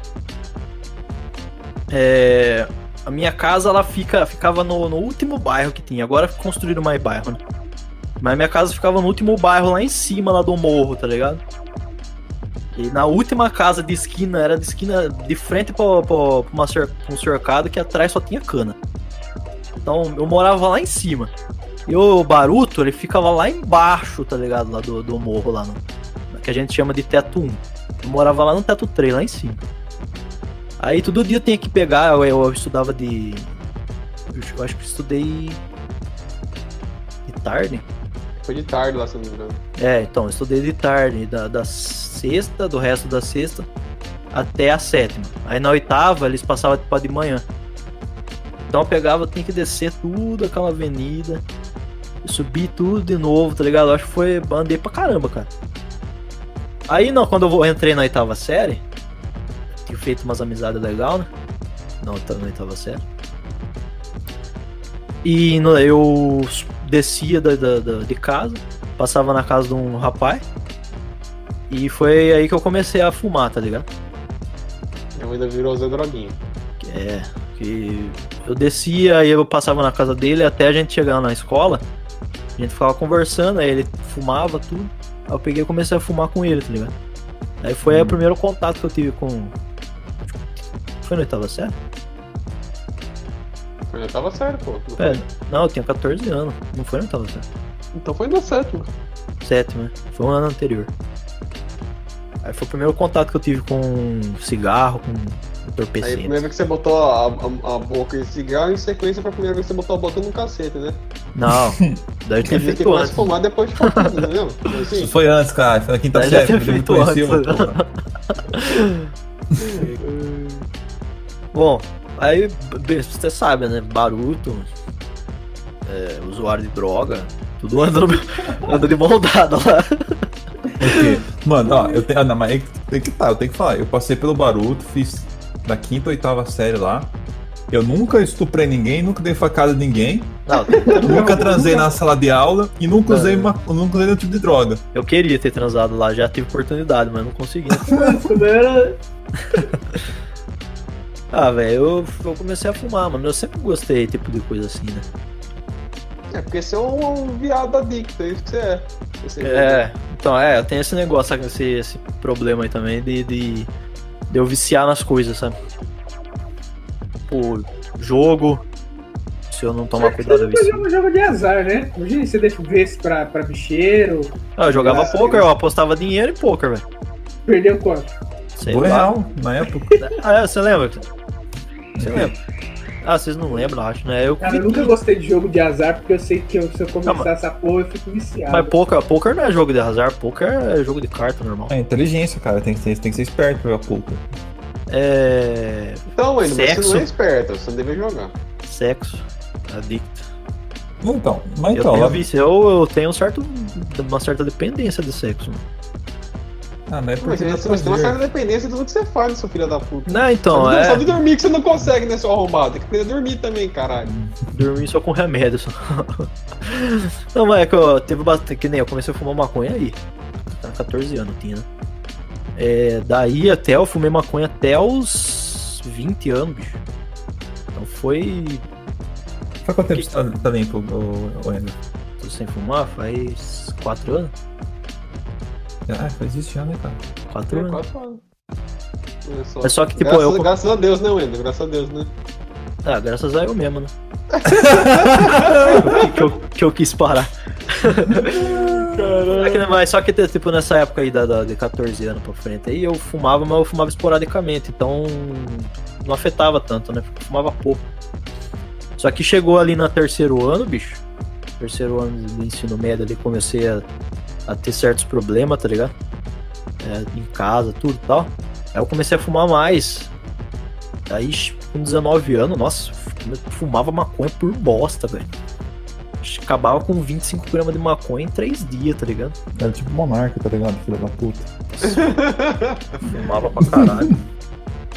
É, a minha casa, ela fica, ficava no, no último bairro que tinha. Agora construíram mais bairro, né? Mas minha casa ficava no último bairro lá em cima, lá do morro, tá ligado? E na última casa de esquina, era de esquina de frente pra, pra, pra cer- um cercado que atrás só tinha cana. Então eu morava lá em cima. E o Baruto, ele ficava lá embaixo, tá ligado? Lá do, do morro, lá no. Que a gente chama de teto 1. Eu morava lá no teto 3, lá em cima. Aí todo dia eu tinha que pegar, eu, eu estudava de. Eu acho que estudei. De tarde. Foi de tarde lá, se não me engano. É, então, eu estudei de tarde, da, da sexta, do resto da sexta, até a sétima. Aí na oitava eles passavam pra de manhã. Então eu pegava, eu tinha que descer tudo aquela avenida, subir tudo de novo, tá ligado? Eu acho que foi. Andei pra caramba, cara. Aí não, quando eu vou- entrei na oitava série, tinha feito umas amizades legais, né? Não, na oitava série. E no- eu descia da, da- da- de casa, passava na casa de um rapaz. E foi aí que eu comecei a fumar, tá ligado? Minha mãe ainda virou Zé Droguinha. É, que eu descia, aí eu passava na casa dele até a gente chegar na escola. A gente ficava conversando, aí ele fumava tudo. Aí eu peguei e comecei a fumar com ele, tá ligado? Aí foi aí o primeiro contato que eu tive com. Foi na oitava série? Eu tava sério, pô. Não foi? É, não, eu tinha 14 anos. Não foi na oitava série. Então foi na sétima. Sétima, né? Foi um ano anterior. Aí foi o primeiro contato que eu tive com cigarro, com Aí a entorpecente. primeira vez que você botou a, a, a boca em cigarro, em sequência foi a primeira vez que você botou a boca num cacete, né? Não, dizer que feito começa a antes. fumar depois de anos, entendeu? Assim, Isso foi antes, cara. Foi na quinta Daí já série. ele me feito antes. porra. Bom, aí você sabe, né? Baruto, é, usuário de droga, tudo anda, no- anda de mão dada lá. Porque, mano, ó, eu tenho. Ah, não, mas aí tem que tá, eu tenho que falar. Eu passei pelo Baruto, fiz da quinta ou oitava série lá. Eu nunca estuprei ninguém, nunca dei facada a ninguém, Não, nunca transei na sala de aula e nunca usei, É. uma, nunca usei nenhum tipo de droga. eu queria ter transado lá, já tive oportunidade, mas não consegui. Era. Ah, velho, eu, eu comecei a fumar, mano. Eu sempre gostei tipo de coisa assim, né? é porque você é um, um viado adicto, é isso que você é. Você É, então, é, eu tenho esse negócio, esse, esse problema aí também de, de, de eu viciar nas coisas, sabe? Pô, jogo, se eu não tomar cuidado, eu vicio. joga um jogo de azar, né? Hoje você deixa vez pra, pra bicheiro, Ah, eu jogava poker, eu apostava dinheiro em poker, velho. perdeu quanto? Sei Foi lá. real, na época. Ah, é, você lembra? Você lembra? Ah, vocês não lembram, acho, né? Eu, Cara, eu nunca gostei de jogo de azar, porque eu sei que eu- se eu começar mas- essa porra, eu fico viciado. Mas poker, poker não é jogo de azar, poker é jogo de carta normal. É inteligência, cara. Tem que ser, tem que ser esperto pra jogar poker. É. Então, Wendel, mas você Sexo. não é esperto, você não deve jogar. Sexo. Adicto. Então, mas eu então, tenho eu, eu tenho um certo, uma certa dependência de sexo. mano. Ah, não é Mas porque você tem uma certa dependência de tudo que você faz, seu filho da puta. Não, então, Só de- é. Só de dormir que você não consegue, né, seu arrombado? Tem que aprender a dormir também, caralho. Dormir só com remédio. Só. Não, mas é que eu teve bastante. Que nem eu comecei a fumar maconha aí. Tá 14 anos tinha, né? É, daí até eu fumei maconha até os 20 anos, bicho. Então foi. Faz quanto tempo Que- você tá, tá limpo? Tô sem fumar faz 4 anos. Ah, faz isso já, né, cara? 4 É, anos. quase falando. Olha só. É só que, tipo, graças, eu- graças a Deus, né, Wendel? Graças a Deus, né? Ah, graças a eu mesmo, né? que, eu, que eu quis parar. É que, mas só que, tipo, nessa época aí da, da- de 14 anos pra frente, aí eu fumava, mas eu fumava esporadicamente, então não afetava tanto, né? Eu fumava pouco. Só que chegou ali no terceiro ano, bicho. Terceiro ano do ensino médio ali, comecei a, a ter certos problemas, tá ligado? É, em casa, tudo e tal. Aí eu comecei a fumar mais. Aí, com 19 anos, nossa, fumava maconha por bosta, velho. Acabava com 25 gramas de maconha em 3 dias, tá ligado? Era tipo monarca, tá ligado? Filho da puta. Fumava pra caralho.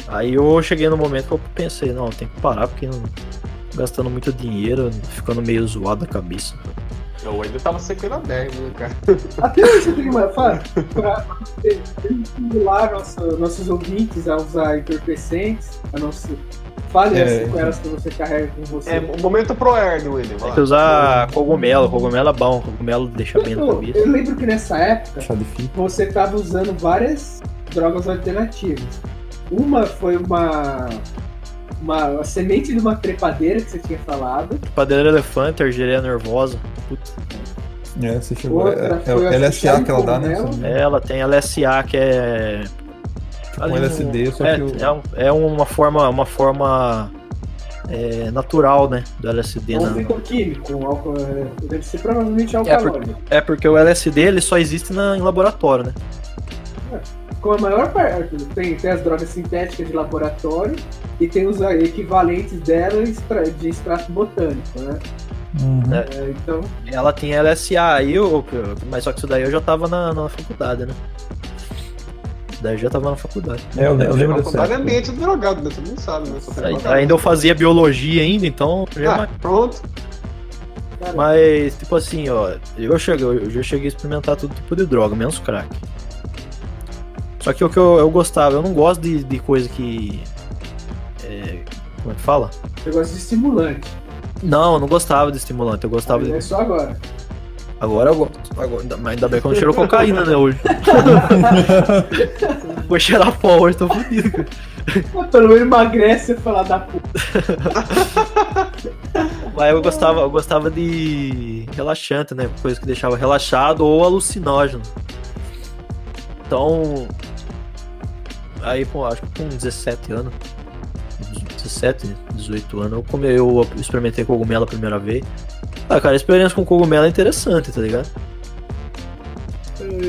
Aí eu cheguei no momento que eu pensei, não, tem que parar porque não, gastando muito dinheiro, ficando meio zoado a cabeça. O Wendel tava sequela 10, né, cara? Até hoje você tem uma fala pra estimular nosso, nossos ouvintes a usar entorpecentes, a não se. Fale É, as sequelas que você carrega com você. É, o momento pro Wendel. vai Tem que usar cogumelo, cogumelo é bom, cogumelo deixa bem na eu, cabeça. eu lembro que nessa época fita. você tava usando várias drogas alternativas. Uma foi uma, uma, uma semente de uma trepadeira que você tinha falado. Padeira elefante, argeria nervosa. Puta. É, você chegou. Outra É, é a LSA que ela dá, né? cogumelo. Ela tem LSA que é. Um LSD, só é, que é, um- é uma forma, uma forma é, natural, né? Do LSD. É um na- fitoquímico, um álcool, é, deve ser provavelmente É alcalóide. porque, é porque o LSD ele só existe na, em laboratório, né? Com a maior parte, tem, tem as drogas sintéticas de laboratório e tem os equivalentes dela extra- de extrato botânico, né? Uhum. É. É, então, Ela tinha LSA, aí eu, eu- mas só que isso daí eu já tava na, na faculdade, né? Daí eu já tava na faculdade. É, eu, eu lembro Ao dessa. é ambiente do drogado, né? Você não sabe, né? Tem Aí- ainda eu fazia biologia ainda, então já Ah, pronto. cara, Mas, tipo assim, ó, eu, cheguei, eu já cheguei a experimentar todo tipo de droga, menos crack. Só que o que eu, eu gostava, eu não gosto de, de coisa que. é, como é que fala? negócio de estimulante. Não, eu não gostava de estimulante, eu gostava Mas de. É só agora. Agora eu gosto. Agora, mas ainda bem que eu não cheiro cocaína, né, hoje. Vou cheirar pó hoje, tô fudido. cara. Pelo menos emagrece e falar da puta. Mas eu gostava, eu gostava de relaxante, né? Coisa que deixava relaxado ou alucinógeno. Então. Aí, pô, acho que com 17 anos. 17, 18 anos, eu, come, eu experimentei cogumelo a primeira vez. Ah, cara, a experiência com cogumelo é interessante, tá ligado?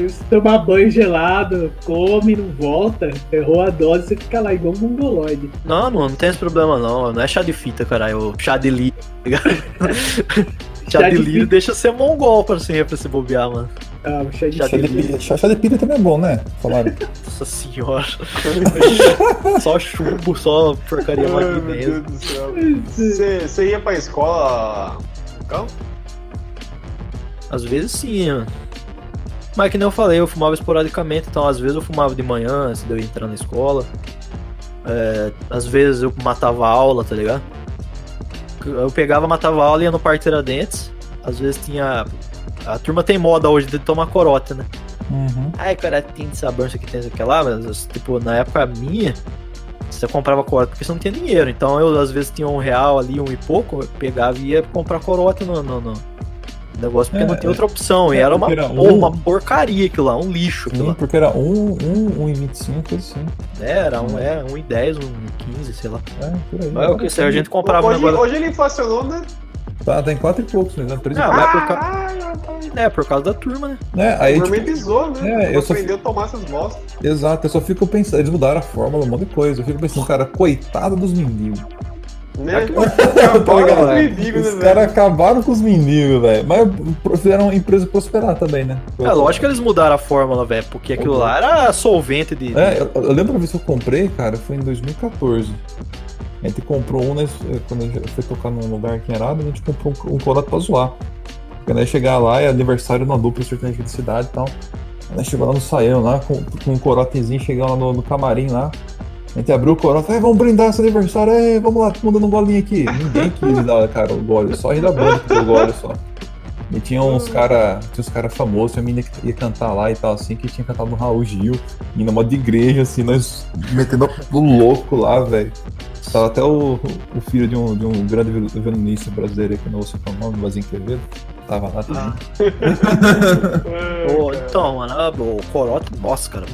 Se tomar banho gelado, come, não volta, errou a dose, você fica lá igual um mongoloide. Não, não, não tem esse problema não. Não é chá de fita, caralho. É chá de lírio, tá ligado? chá, Chá de de lírio deixa ser mongol pra sempre pra se bobear, mano. Ah, chá de Chá Chá de, pilha, chá, chá de pilha também é bom, né? Falaram. Nossa senhora. só chumbo, só porcaria Ai, meu. Deus do céu. Você você ia pra escola no campo? Às vezes sim, mano. Mas que nem eu falei, eu fumava esporadicamente, então às vezes eu fumava de manhã antes de eu entrar na escola. É, às vezes eu matava a aula, tá ligado? Eu pegava, matava a aula e ia no Parque Tiradentes. Às vezes tinha. A turma tem moda hoje de tomar corote, né? Uhum. Ai, cara, tem sabor, isso aqui tem isso aqui lá, mas tipo, na época minha, Você comprava corote porque você não tinha dinheiro. Então eu, às vezes, tinha um real ali, um e pouco, eu pegava e ia comprar corote no, no, no negócio porque É, não tinha outra opção. E é, era uma, era um- uma porcaria aquilo lá, um lixo Sim, lá. porque era 1, 1, 1 e 25, coisa assim. É, era um, é, um e 10, um e 15, sei lá. É, por aí. Mas é o que a gente comprava um Hoje, negócio. hoje ele inflacionou, né? Tá, tá em 4 e poucos, né? 3 e Não, poucos. mas é por, ca... É por causa da turma, né? É, aí, o tipo, gourmetizou, né? é, eu só aprendeu a tomar essas bostas. exato, eu só fico pensando, eles mudaram a fórmula, um monte de coisa. Eu fico pensando, cara, coitado dos mendigos. Né? Tá Acabaram mendigos, né, Os velho? caras acabaram com os mendigos, velho. Mas fizeram a empresa prosperar também, né? É lógico que eles mudaram a fórmula, velho, porque aquilo lá era solvente de. É, eu, eu lembro a vez que eu comprei, cara, foi em 2014. A gente comprou um, né, quando a gente foi tocar num lugar aqui em a gente comprou um, um corote pra zoar. Porque nós chegar lá, é aniversário na dupla sertaneja de cidade e tal. Nós chegou lá no saião lá, com, com um corotezinho, chegou lá no, no camarim lá. A gente abriu o corote, "É, vamos brindar esse aniversário, é, vamos lá, todo um golinho aqui. Ninguém quis dar, cara, o gole, só ainda deu o gole só. E tinha uns cara, tinha uns cara famosos, tinha uma menina que ia cantar lá e tal, assim, que tinha cantado no Raul Gil, indo modo de igreja, assim, nós metendo o louco lá, velho. Tava até o, o filho de um, de um grande viol- violinista brasileiro eu não vou citar o nome, Vazinho Quevedo, tava lá também. Então, mano, ah, o corote, nossa, cara,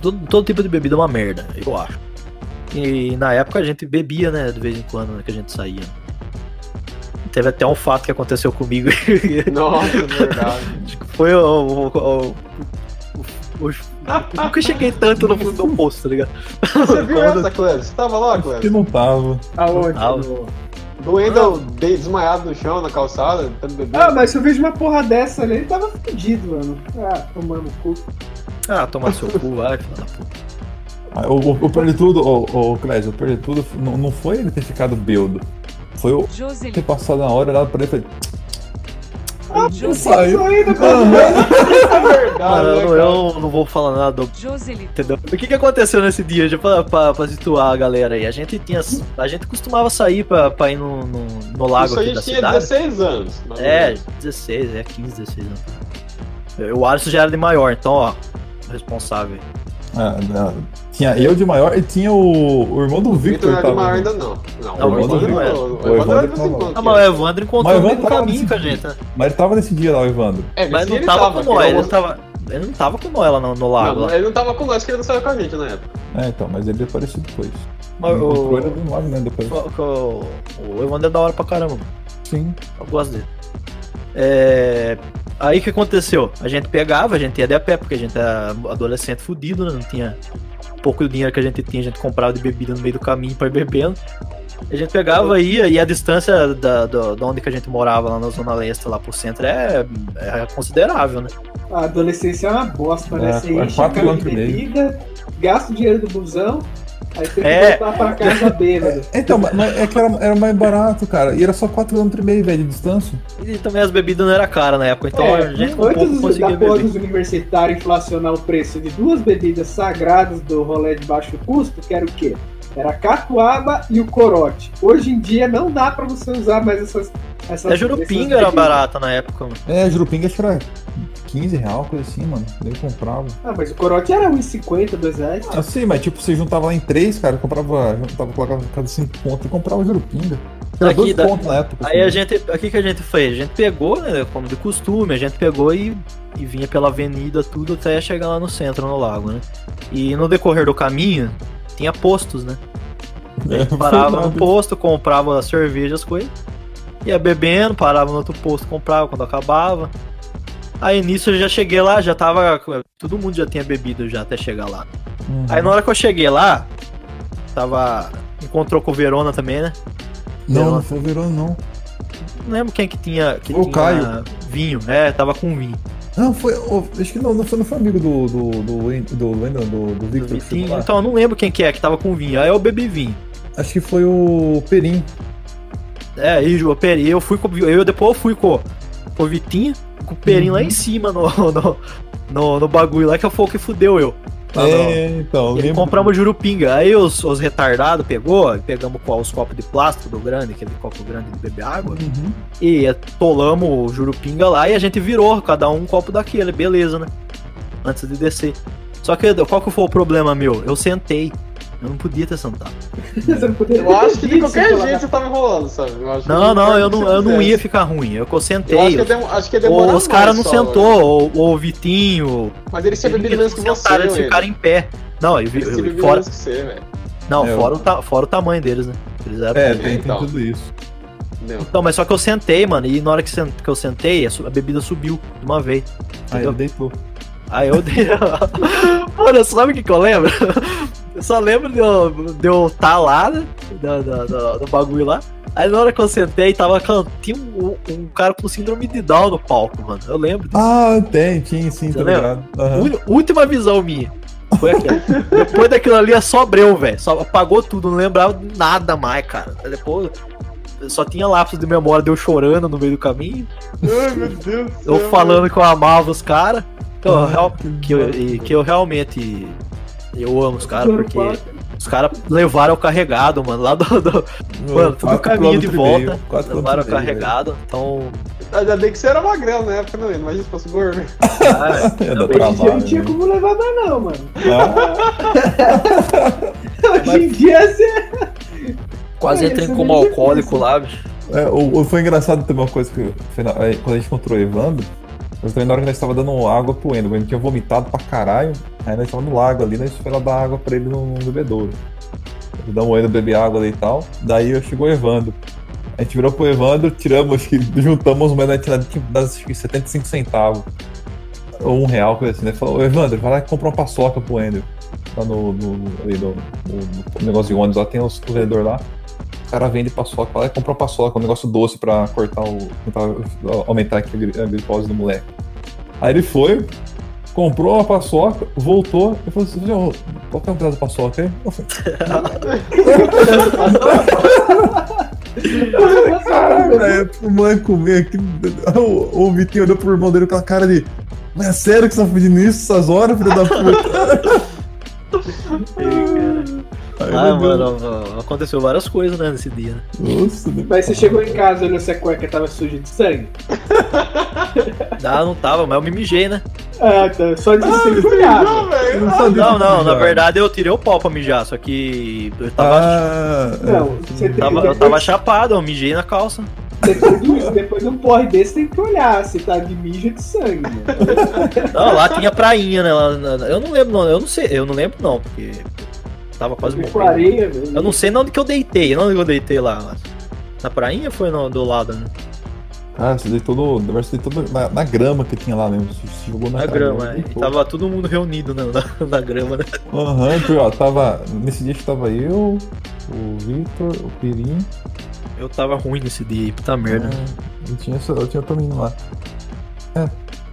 todo, todo tipo de bebida é uma merda, eu acho. E na época a gente bebia, né, de vez em quando, né, que a gente saía. Teve até um fato que aconteceu comigo. Nossa, é verdade. Acho que foi o. o, o, eu nunca cheguei tanto no fundo do poço, tá ligado? Você viu Quando- essa, Cleber? Você tava lá, Que Cleber? não tava. Aonde? Ah, No- Do Wendel de- desmaiado no chão, na calçada, tentando beber. Ah, mas se eu vejo uma porra dessa ali, ele tava fudido, mano. Ah, tomando cu. Ah, tomar seu cu, vai, filho da puta. Ah, O, o, o tudo, o, o Clésio, o tudo não, não foi ele ter ficado beudo. Foi eu ter Joselito. passado na hora lá pra ele e falei, Ah, Joselito. saiu ainda, é verdade, Mano, né, eu, eu não vou falar nada, Joselito. entendeu? O que que aconteceu nesse dia, já pra, pra, pra situar a galera aí? A gente tinha. A gente costumava sair pra, pra ir no, no, no lago Isso a aqui da gente tinha cidade. 16 anos. É, menos. 16, é 15, 16 anos. O Alisson já era de maior, então, ó, responsável. Ah, não. tinha eu de maior e tinha o, o irmão do O Victor Victor. não era de tava maior ainda não. Não, Não, o o Evandro Evandro não. era. O O Evandro era Evandro de vez em tava. quando. Ah, mas o Evandro encontrou o meio Evandro do tava caminho nesse com a gente, né? Mas ele tava nesse dia lá, o Evandro. É, Mas não tava ele com nós, ele não tava. Ele não tava com lá no, no lago. Não, lá. ele não tava com nós, que ele não saiu com a gente na época. É, então, mas ele apareceu depois. Mas Ele o, ele do né, depois. o, o, o Evandro é da hora pra caramba. Sim. Eu gosto dele. É, Aí o que aconteceu? A gente pegava, a gente ia de a pé, porque a gente era adolescente fudido, né? Não tinha pouco do dinheiro que a gente tinha, a gente comprava de bebida no meio do caminho pra ir bebendo. A gente pegava e ia, e a distância da, da, da onde que a gente morava, lá na Zona Leste, lá pro centro, é, é considerável, né? A adolescência é uma bosta, né? É, Você é enche quatro bebida, gasta o dinheiro do busão, aí tem que É. voltar pra casa bêbado. Então, mas- é que era, era mais barato, cara. E era só 4,5km, velho, de distância. E também as bebidas não era cara na época, então É, a gente conseguia da beber. dos universitários inflacionar o preço de duas bebidas sagradas do rolê de baixo custo, que era o quê? Era a catuaba e o corote. Hoje em dia não dá pra você usar mais essas. essas A Jurupinga essas era barata na época, mano. É, Jurupinga acho que era 15 real, coisa assim, mano. Daí eu comprava. Ah, mas o corote era 1,50, 2 reais. Ah, sim, mas tipo, você juntava lá em três, cara, comprava, juntava, colocava cada 5 pontos e comprava Jurupinga. Era Aqui 12 dá- pontos na época. Aí assim. a gente, o que, que a gente fez? A gente pegou, né, como de costume, a gente pegou e, e vinha pela avenida tudo até chegar lá no centro, no lago, né? E no decorrer do caminho, tinha postos, né? É, parava no verdade. posto, comprava cerveja, as coisas, ia bebendo, parava no outro posto, comprava quando acabava. Aí nisso eu já cheguei lá, já tava. Todo mundo já tinha bebido já até chegar lá. Uhum. Aí na hora que eu cheguei lá, tava. Encontrou com o Verona também, né? Não, não foi o Verão, não. Não lembro quem que tinha. Que O tinha Caio. Vinho, é, tava com vinho. Não, foi. acho que não, não foi, não foi amigo do. do. do. Do, do, do do Victor. lá. Então eu não lembro quem que é que tava com vinho. Aí eu bebi vinho. Acho que foi o Perim. É, e eu, peri- eu fui com. Eu depois eu fui com, com o Vitinho, com o lá Uhum. em cima no, no, no, no bagulho lá que foi o que fudeu eu. No- é, então. Lembro- compramos jurupinga. Aí os, os retardados pegou, pegamos com os copos de plástico do grande, aquele copo grande de beber água. Uhum. E atolamos o jurupinga lá e a gente virou, cada um um copo daquele, beleza, né? Antes de descer. Só que qual que foi o problema meu? Eu sentei. Eu não podia ter sentado. Você não poderia Eu acho que de qualquer jeito você tava enrolando, sabe? Eu acho que Não, não, eu não, eu não ia ficar ruim. Eu que eu Eu acho sentei. que, ia dem- acho que demorar Os caras não só, sentou, o, o Vitinho. Mas eles tinham bebido menos que você, eles ficaram em pé. Não, eu vi. Eles eu- fora, menos que você, velho. não, fora, o ta- fora o tamanho deles, né? Eles eram É, tem, tem Então. tudo isso. Não. Então, mas só que eu sentei, mano, e na hora que, eu sentei, a, bebida subiu de uma vez. Aí Entendeu? ele deitou. Aí eu dei. Mano, sabe o que, que eu lembro? Eu só lembro de eu, de eu tá lá, né? Do, do, do- do bagulho lá. Aí na hora que eu sentei, tava tinha um, um cara com síndrome de Down no palco, mano. Eu lembro disso. Ah, tem, tinha sim, tá ligado? Uni- Última visão minha. Foi aquela. Depois daquilo ali é só breu, velho. Só apagou tudo, não lembrava de nada mais, cara. Aí Depois só tinha lapsos de memória de eu chorando no meio do caminho. Ai, meu Deus Eu céu, falando que eu amava os caras. Que, eu Ah, real- que, eu, e que eu realmente. Eu amo os caras, porque os caras levaram eu carregado, mano. Lá do. do mano, todo o caminho de meio, volta. quatro Levaram eu quilômetros e meio, carregado. Então. Ainda bem que você era magrelo na época, não. Imagina se fosse gordo. ah. É em dia não tinha né? como levar mais não, mano. Ah, Hoje em dia você... quase Olha, entrei isso é como bem alcoólico lá, bicho. É, o, o- foi engraçado também uma coisa que quando a gente encontrou o Evandro, mas também na hora que nós estava dando água pro Endo, o Endo tinha vomitado pra caralho, aí nós tava no lago ali, nós foi lá dar água pra ele no, bebedouro. Damos o Endo beber água ali e tal, daí chegou o Evandro. A gente virou pro Evandro, tiramos, juntamos uma moeda tinha tipo, das acho que 75 centavos. Ou um real, coisa assim, né? Falou, "Ô, Evandro, vai lá e compra uma paçoca pro Ender. Lá no, no, ali no, no- no negócio de ônibus, lá tem os vendedores lá. O cara vende paçoca, vai lá e compra uma paçoca, um negócio doce pra cortar o. tentar aumentar aqui a gli- a glicose do moleque. Aí ele foi, comprou uma paçoca, voltou e falou assim: "Ô, qual que é o pedaço da paçoca aí? Eu falei, Caralho, velho, o moleque comer aqui. O, o Vitinho olhou pro irmão dele com aquela cara de. Mas é sério que você tá pedindo isso essas horas, filho da puta? Ah, mano, aconteceu várias coisas, né, nesse dia, né? Nossa, né? Mas você chegou em casa olhou se a cueca tava suja de sangue? Ah, não tava, mas eu me mijei, né? Ah, tá. Só de Não, olhado. velho. Eu não sabia Não, não, na verdade eu tirei o pau pra mijar, só que eu tava, Ah, Não, você tem tava, eu tava chapado, eu mijei na calça. Depois de, depois de um porre desse, tem que olhar se tá de mijo de sangue, mano. Não, lá tinha prainha, né? eu não lembro, não, eu não sei, eu não lembro não, porque tava quase morrendo. areia. Eu não sei onde que eu deitei, não onde que eu deitei lá. Na prainha ou foi no, do lado, né? Ah, você deitou no. Na verdade, você deitou no- na, na grama que tinha lá mesmo. Você jogou na, Na grama, é. E tava todo mundo reunido na, na, na grama, né? Aham, porque, ó, tava. Nesse dia que tava eu, o Victor, o Pirim. Eu tava ruim nesse dia, aí, puta merda. ah, e tinha, eu tinha também lá. É.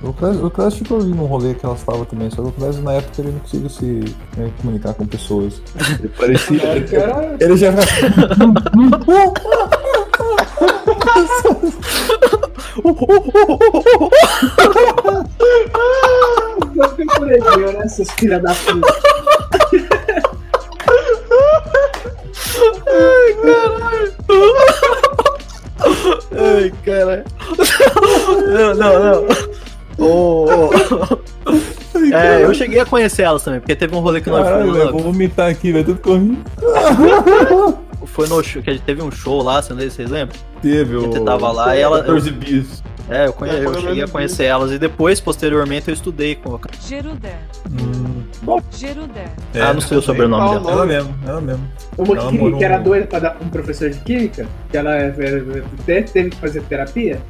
O Clésio, o Clésio ficou ali num rolê que elas estavam também, só que o Clésio na época ele não conseguia se né, comunicar com pessoas. Ele parecia. Época era- ele já Eu fiquei por né, filhas da puta. Ai, caralho. Não, não, não. É, eu cheguei a conhecer elas também, porque teve um rolê que nós Caralho, fomos. lá, vou vomitar aqui, velho, tudo correndo. Foi no show, que a gente teve um show lá, vocês lembram? Teve, Você o. tava lá e ela- 14 bis. É, eu, conhe... É, eu cheguei a conhecer elas e depois, posteriormente, eu estudei com. Gerudé. Hum, Gerudé. ah, não sei o sobrenome dela. Ela mesmo, ela mesmo. Uma Ela que, morou- que era doida pra dar pra um professor de química, que ela é- é- até teve que fazer terapia.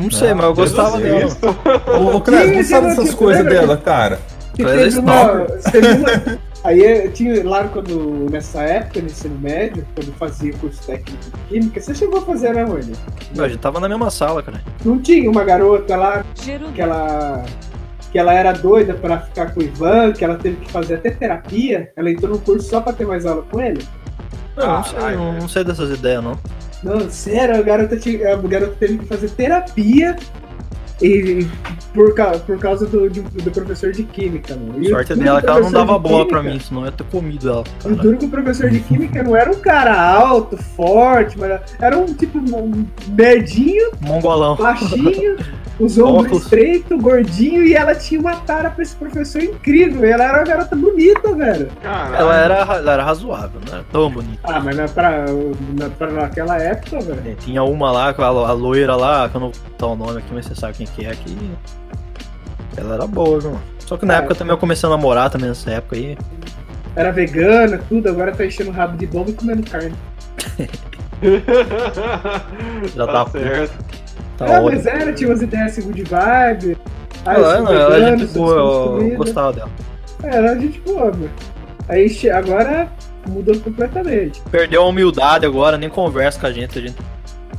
Não sei, Ah, mas eu gostava dela. Isso. Ô, ô Clésio, não sabe essas coisas dela, cara. Teve é teve uma- Aí eu tinha lá quando, nessa época, no ensino médio, quando fazia curso técnico de química, você chegou a fazer, né, Rony? Não, a gente tava na mesma sala, cara. Não tinha uma garota lá que ela, que ela era doida pra ficar com o Ivan, que ela teve que fazer até terapia. Ela entrou no curso só pra ter mais aula com ele. Não, não sei, Caralho, não, não sei dessas ideias, não. Não, sério, a garota, tinha, a garota teve que fazer terapia E por, ca- por causa do, do professor de química, mano. E Sorte dela que ela não dava bola pra química- mim, senão eu ia ter comido ela. O duro que o professor de química não era um cara alto, forte, mas era um tipo um merdinho, Mongolão. baixinho, os ombros estreitos, gordinho, e ela tinha uma cara pra esse professor incrível. E ela era uma garota bonita, velho. Caralho. Ela era, ela era razoável, não era tão bonita. Ah, mas não é pra, na- pra naquela época, velho. É, Tinha uma lá, a, a loira lá, que eu não vou botar o nome aqui, mas você sabe quem que é aqui. Ela era boa, viu? Só que na É. época também eu comecei a namorar também nessa época aí. Era vegana, tudo, agora tá enchendo o rabo de bomba e comendo carne. Já tá tá certo. Tá é, ótimo. mas era, tinha umas ideias assim, good vibe. Ah, Ela, eu não, ela é gente boa, eu gostava dela. É, Era gente boa, mano. Aí agora mudou completamente. Perdeu a humildade agora, nem conversa com a gente, a gente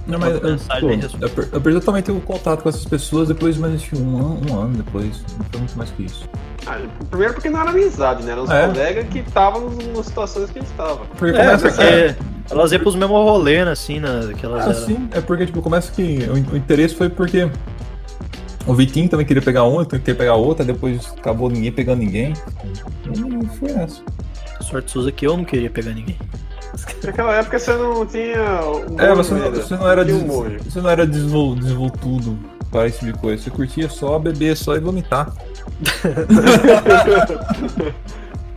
Não, mas responde. eu, per- eu perdi totalmente o contato com essas pessoas depois de mais de um ano, um ano depois. Não foi muito mais que isso. Ah, primeiro porque não era amizade, né? Eram os É. colegas que estavam nas- situações que a gente estava. Porque É, porque elas iam pros mesmos rolê, né, assim, né, que elas Ah, eram. sim, é porque, tipo, começa que o, o interesse foi porque o Vitinho também queria pegar um, eu queria pegar outra, depois acabou ninguém pegando ninguém. E foi essa. Sorte Souza que eu não queria pegar ninguém. Naquela época você não tinha. um É, você não, você não era, des, um você não era desvol, desenvoltudo para esse tipo de coisa. Você curtia só beber só e vomitar.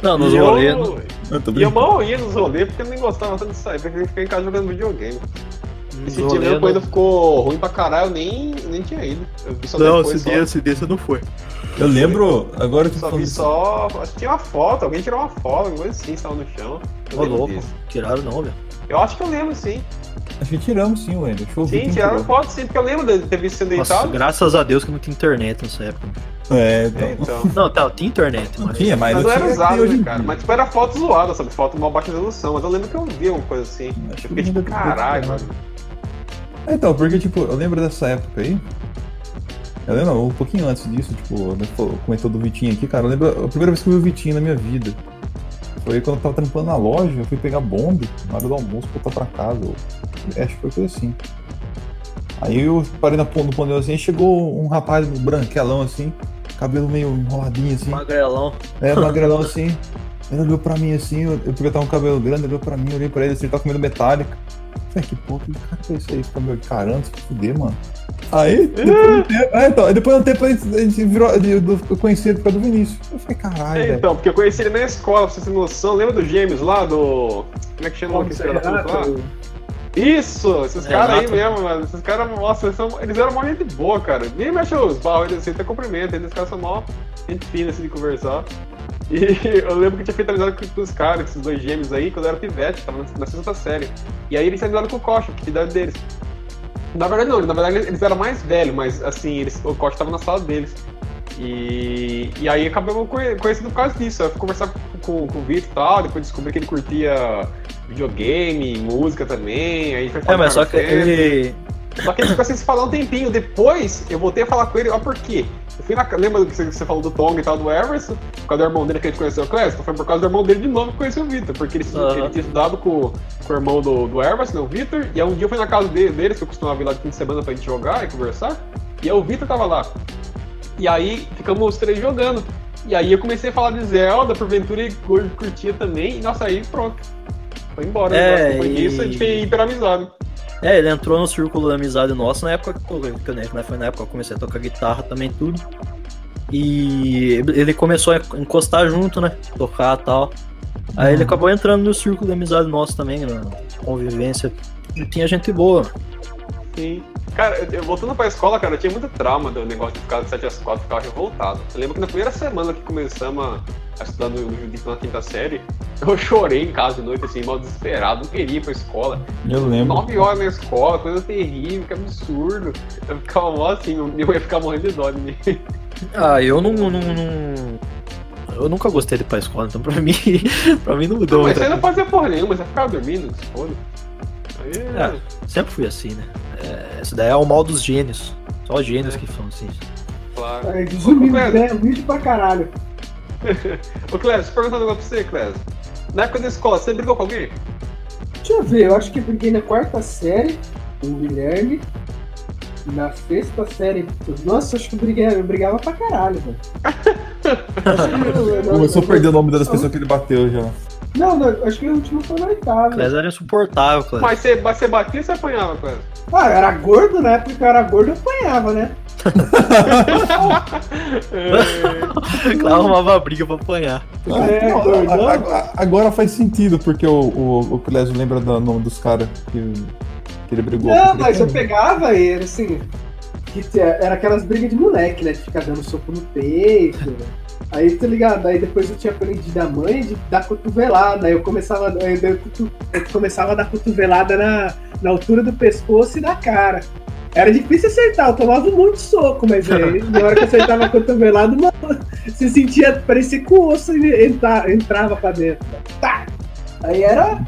Não, nos eu- rolês. Eu E eu brincando. mal ia nos rolês porque eu nem gostava tanto de sair, porque eu ficar em casa jogando videogame. Esse rolês time não- quando ficou ruim pra caralho, eu nem, nem tinha ido. Eu vi só Não, depois. esse só. dia, esse dia você não foi. Eu lembro, agora que Só vi só. Acho que tinha uma foto, alguém tirou uma foto, alguma coisa assim, estava no chão. Ô, lembro louco. disso. Tiraram não, velho. Eu acho que eu lembro sim. Acho que tiramos sim, Wendel. Deixa eu ver Sim, tiraram tirou. foto sim, porque eu lembro de ter visto Nossa, deitado. graças a Deus que não tinha internet nessa época. É, É, então. então. Não, tá, tinha internet, Não mas. tinha, mas Mas não era usado, né, cara? dia. Mas tipo, era foto zoada, sabe? Foto mal baixa resolução. Mas eu lembro que eu vi uma coisa assim. Acho Eu que fiquei tipo, caralho, mano. Então, porque, tipo, eu lembro dessa época aí. Eu lembro, um pouquinho antes disso, tipo, comentou do Vitinho aqui, cara. Eu lembro a primeira vez que eu vi o Vitinho na minha vida. Foi quando eu tava trampando na loja, eu fui pegar bonde na hora do almoço, voltar pra casa. Acho que foi coisa assim. Aí eu parei na, no pneu assim, chegou um rapaz branquelão assim, cabelo meio enroladinho assim. Magrelão. É, magrelão assim. Ele olhou pra mim assim, eu, porque eu tava com o cabelo grande, ele olhou pra mim, eu olhei pra ele assim, ele tava comendo metálica. Falei, que porra, que cara que é isso aí? Fica meio carando, se fuder, mano. Aí, depois de um tempo, é, então, depois de um tempo a gente, a gente virou, eu, conheci ele por causa do Vinícius. Eu falei, caralho, É, então, porque eu conheci ele na escola, pra você ter noção. Lembra do Gêmeos lá, do. Como é que chama você filho da puta lá? Isso! Esses caras aí mesmo, mano. Esses caras, nossa, eles, são, eles eram mó gente boa, cara. Nem mexe os barros, eles assim, até cumprimentam. Eles caras são mó gente fina assim de conversar. E eu lembro que tinha feito amizade com, os caras, esses dois gêmeos aí, quando eu era pivete, tava na, na sexta série. E aí eles tinham amizade com o Coxa, que é idade deles. Na verdade não, na verdade eles eram mais velhos, mas assim, eles, o Coxa tava na sala deles. E, e aí acabamos conhe- conhecendo por causa disso. Eu fui conversar com, com, com o Vitor e tal, depois descobri que ele curtia videogame, música também. Aí foi É, mas só que ele. só que a gente ficou sem se falar um tempinho. Depois, eu voltei a falar com ele, ó, por quê? Eu fui na. Lembra do que você, falou do Tong e tal, do Everson? Por causa do irmão dele que a gente conheceu o Clécio? Foi por causa do irmão dele de novo que conheceu o Vitor. Porque ele, Aham. ele tinha estudado com, com o irmão do, do Everson, o Vitor. E aí um dia eu fui na casa dele, deles, que eu costumava ir lá de fim de semana pra gente jogar e conversar. E aí o Vitor tava lá. E aí ficamos os três jogando. E aí eu comecei a falar de Zelda, porventura ele cur- curtia também. E nossa, aí pronto. Foi embora. É? Depois e- disso a gente fez hiper amizade. É, ele entrou no círculo da amizade nossa na época que eu, que eu- né, foi na época que eu comecei a tocar guitarra também, tudo. E ele começou a encostar junto, né? Tocar e tal. Aí ele acabou entrando no círculo da amizade nossa também, na convivência. E tinha gente boa. Sim. Cara, eu, eu voltando pra escola, cara, eu tinha muito trauma do negócio de ficar de 7 às 4, ficar revoltado. Eu lembro que na primeira semana que começamos a, a estudar no, no Judito na quinta série, eu chorei em casa de noite, assim, mal desesperado, não queria ir pra escola. Eu lembro. 9 horas na escola, coisa terrível, que absurdo. Eu ficava mó assim, eu ia ficar morrendo de dó de mim. Ah, eu não. não, não- eu nunca gostei de ir pra escola, então pra mim, pra mim não mudou Não, mas você não fazia porra nenhuma, você ficava dormindo, foda. Aí, É. Sempre fui assim, né? É, esse daí é o mal dos gênios. Só os gênios que são assim. claro. É, Cléber, né? Vídeo pra caralho. Ô, Cléber, deixa eu perguntar um negócio pra você, Cléber. Na época da escola, você brigou com alguém? Deixa eu ver, eu acho que eu briguei na quarta série com o Guilherme. na sexta série. Nossa, acho que eu, briguei, eu brigava pra caralho, velho. Começou a perder o nome das pessoas que ele bateu já. Não, não, acho que o último foi na oitava. Clésio era insuportável, Clésio. Mas você, mas você batia ou você apanhava, cara? Ah, eu era gordo, né? Porque eu era gordo, eu apanhava, né? Clésio arrumava briga pra apanhar. É, não, gordão. a- a- agora faz sentido, porque o, o, o Clésio lembra do nome dos caras que, que ele brigou. Não, mas eu pegava ele, assim. Que era aquelas brigas de moleque, né? De ficar dando soco no peito. Aí, tá ligado? Aí depois eu tinha aprendido a mãe de dar cotovelada. Aí eu começava, aí eu, cotu- eu começava a dar cotovelada na, na altura do pescoço e da cara. Era difícil acertar, eu tomava um monte de soco, mas aí, na hora que eu acertava a cotovelada, mano, você sentia, parecia que o osso entra- entrava pra dentro. Tá! Aí era.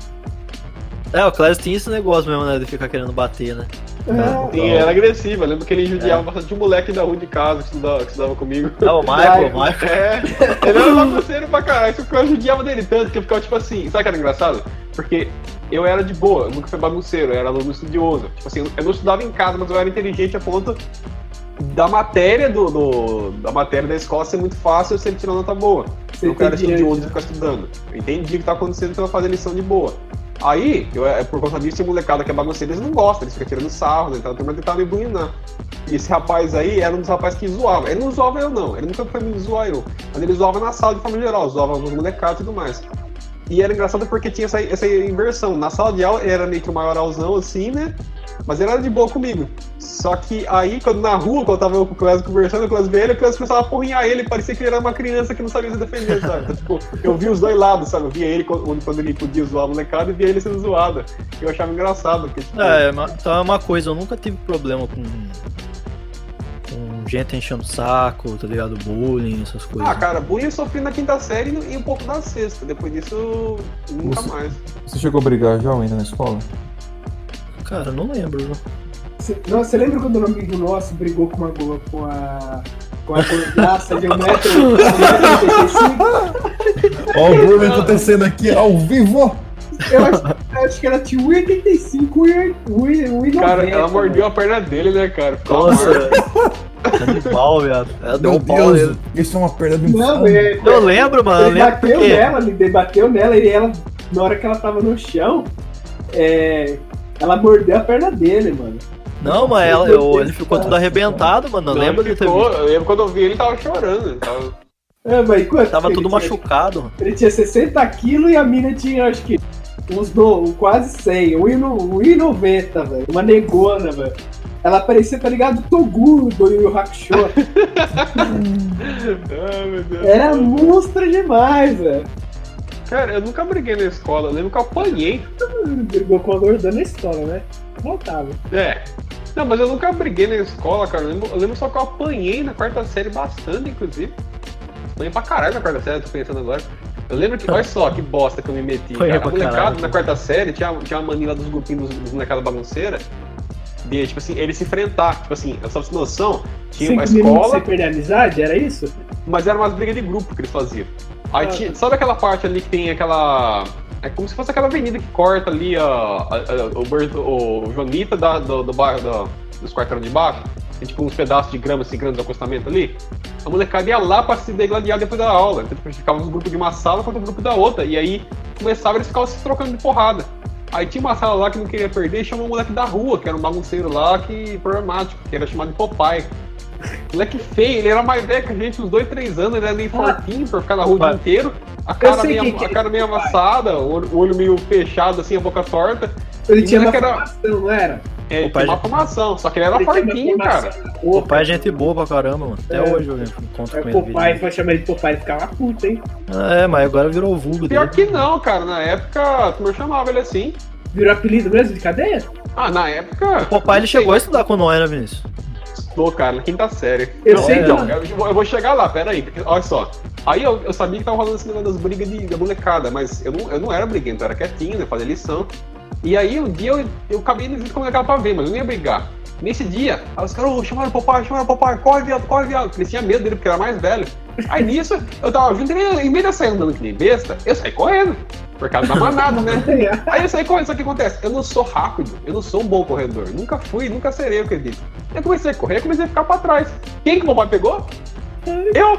É, o Clésio tinha esse negócio mesmo, né? De ficar querendo bater, né? é, Sim, era agressivo. Eu lembro que ele judiava bastante um moleque da rua de casa que estudava, que estudava comigo. Ah, o Michael, o Michael. É, ele era bagunceiro pra caralho, só que eu judiava dele tanto que eu ficava tipo assim, sabe o que era engraçado? Porque eu era de boa, eu nunca fui bagunceiro, eu era aluno estudioso. Tipo assim, eu não estudava em casa, mas eu era inteligente a ponto da matéria do, do- da matéria da escola ser muito fácil eu sempre tirar nota boa. Você não era entendia, estudioso de ficar estudando. Eu entendi o que tá acontecendo então eu fazer lição de boa. Aí, eu, é, por conta disso, a molecada que é bagunceira, eles não gostam, eles ficam tirando sarro, né? Então tem uma tentar me bulinar. E esse rapaz aí era um dos rapazes que zoava. Ele não zoava eu, não. Ele nunca foi me zoar eu. Mas ele zoava na sala de forma geral, zoava os molecados e tudo mais. E era engraçado porque tinha essa, essa inversão. Na sala de aula ele era meio que o maioralzão, assim, né? Mas ele era de boa comigo. Só que aí, quando na rua, quando eu tava com o Clésio conversando, o Clésio veio ele, o Clésio começava a porrinhar ele, parecia que ele era uma criança que não sabia se defender, sabe? Então, tipo, eu vi os dois lados, sabe? Eu via ele quando, quando ele podia zoar a molecada e via ele sendo zoado. Eu achava engraçado, porque, tipo, É, é uma- então é uma coisa, eu nunca tive problema com. com gente enchendo o saco, tá ligado? Bullying, essas coisas. Ah, cara, bullying eu sofri na quinta série e um pouco na sexta. Depois disso, nunca Você- mais. Você chegou a brigar já ainda na escola? Cara, eu não lembro. viu? Cê- não, Você lembra quando um amigo nosso brigou com uma com a. com a gordaça de 1,85m? Ó, o bullying acontecendo aqui ao vivo! Eu acho, eu acho que ela tinha 1,85m, 1,90m. Cara, ela mordeu a perna dele, né, cara? Nossa, marca. animal, viado. Ela deu Meu um pau nele. isso é uma perda de um Não, é, Eu lembro, mano. Ele lembro bateu porque. nela, ele debateu nela e ela, na hora que ela tava no chão, é, ela mordeu a perna dele, mano. Não, mas ela, eu- ele ficou tudo arrebentado, mano. Eu Não, lembro ele ficou- visto. Eu lembro quando eu vi ele, ele tava chorando. ele Tava... É, mas quanto? Tava tudo tinha? machucado. Ele tinha 60 quilos e a mina tinha, acho que, uns do, quase 100, 1,90, velho. Uma negona, velho. Ela parecia, tá ligado? Toguro do Yu Yu Hakusho. Ai, meu Deus. Era monstra demais, velho. Cara, eu nunca briguei na escola. Eu lembro que eu apanhei. Brigou com a gordona na escola, né? Voltava. É. Não, mas eu nunca briguei na escola, cara. Eu lembro, eu lembro só que eu apanhei na quarta série bastante, inclusive. Apanhei pra caralho na quarta série, tô pensando agora. Eu lembro que, olha só que bosta que eu me meti. Apanhei Cara. Caralho. na quarta série tinha, tinha uma mania lá dos grupinhos dos, molecados bagunceira. De, tipo assim, eles se enfrentar. Tipo assim, só pra você ter noção, tinha uma Cinco minutos escola. sem perder a amizade, era isso? Mas era umas brigas de grupo que eles faziam. Aí tinha, sabe aquela parte ali que tem aquela. É como se fosse aquela avenida que corta ali a, a- a- o, Berto- o Joanita da, do, do bairro da, dos quarteirão de baixo. Tem tipo uns pedaços de grama assim, grandes de acostamento ali. A molecada ia lá pra se degladiar depois da aula. Então, tipo, ficava um grupo de uma sala contra um grupo da outra. E aí começava eles ficavam se trocando de porrada. Aí tinha uma sala lá que não queria perder e chamou um moleque da rua, que era um bagunceiro lá, que problemático, que era chamado de Popeye. Moleque feio, ele era mais velho que a gente, uns dois, três anos, ele era meio Ah. fortinho pra ficar na rua o dia inteiro. A cara, meio, que é a cara esse meio amassada, o olho, o meio fechado, assim, a boca torta. Ele E tinha uma era- formação, não era? É, Popeye tinha uma formação, só que ele era Ele fortinho, cara. O pai é gente boa pra caramba, mano. Até É. hoje eu encontro É com ele. Popeye, vai chamar ele de Popeye, ele ficava puto, hein? É, mas agora virou o vulgo Pior dele. que não, cara. Na época, a turma chamava ele assim. Virou apelido mesmo de cadeia? Ah, na época. O Popeye ele chegou a estudar com nós, né, Vinícius? Tô, cara, na quinta série. Eu Não, sei então, eu, vou- eu vou chegar lá, pera aí, porque, olha só. Aí eu, eu sabia que tava rolando esse negócio das brigas de, da molecada, mas eu não, eu não era briguento, eu era quietinho, né, fazia lição. E aí um dia eu, eu acabei indo com a molecada pra ver, mas eu não ia brigar. Nesse dia, aí os caras, ô, chamaram o papai, chamaram o papai, corre viado, corre viado, porque eles tinham medo dele, porque era mais velho. Aí nisso, eu tava vindo, ele, em vez de eu sair andando que nem besta, eu saí correndo, por causa da manada, né? Aí eu saí correndo, só que acontece, eu não sou rápido, eu não sou um bom corredor, nunca fui, nunca serei, eu acredito. Eu comecei a correr, comecei a ficar pra trás. Quem que o papai pegou? Eu!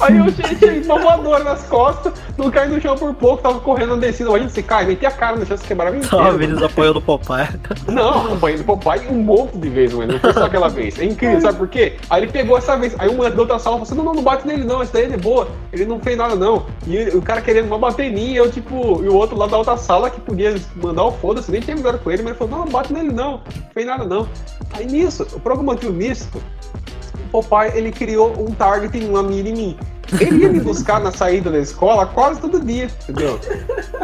Aí eu tinha uma voadora nas costas, não caí no chão por pouco, tava correndo na descida. Imagina se cai, meti a cara no chão, se quebrava inteiro. Tava eles apoiando o papai. Não, apanhei do papai um monte de vezes, mano. Não foi só aquela vez. É incrível, sabe por quê? Aí ele pegou essa vez. Aí um da outra sala falou assim: não, não, não bate nele não, esse daí ele é boa. Ele não fez nada não. E ele- o cara querendo uma bater em mim, e eu, tipo, e o outro lá da outra sala que podia mandar o foda-se, nem tinha amizade com ele, mas ele falou: não, não bate nele não, não fez nada não. Aí nisso, por algum motivo místico, o papai ele criou um target em uma mira em mim. Ele ia me buscar na saída da escola quase todo dia, entendeu?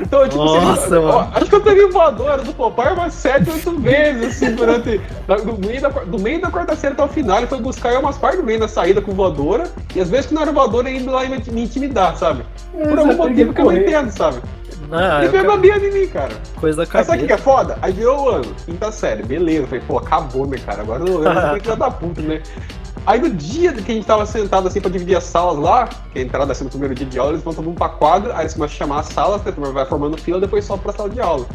Então, tipo, Nossa, assim, ó, mano. acho que eu teria voadora do papai umas 7, 8 vezes, assim, durante. Do meio da, do meio da quarta série até o final, ele foi buscar eu umas partes do meio da saída com voadora, e às vezes que não era voadora, ele ia lá e me, me intimidar, sabe? Por algum motivo que eu não entendo, sabe? Não, E pegou a Bia em mim, cara. coisa da Mas sabe o que que é foda? Aí virou o ano, quinta série, beleza. Falei, pô, acabou, né, cara? Agora eu eu fui filho da puta, né? Aí no dia que a gente tava sentado assim pra dividir as salas lá, que a entrada assim no primeiro dia de aula, eles vão todo mundo pra quadra, aí eles começam a chamar as salas, né, vai formando fila, depois sobe pra sala de aula.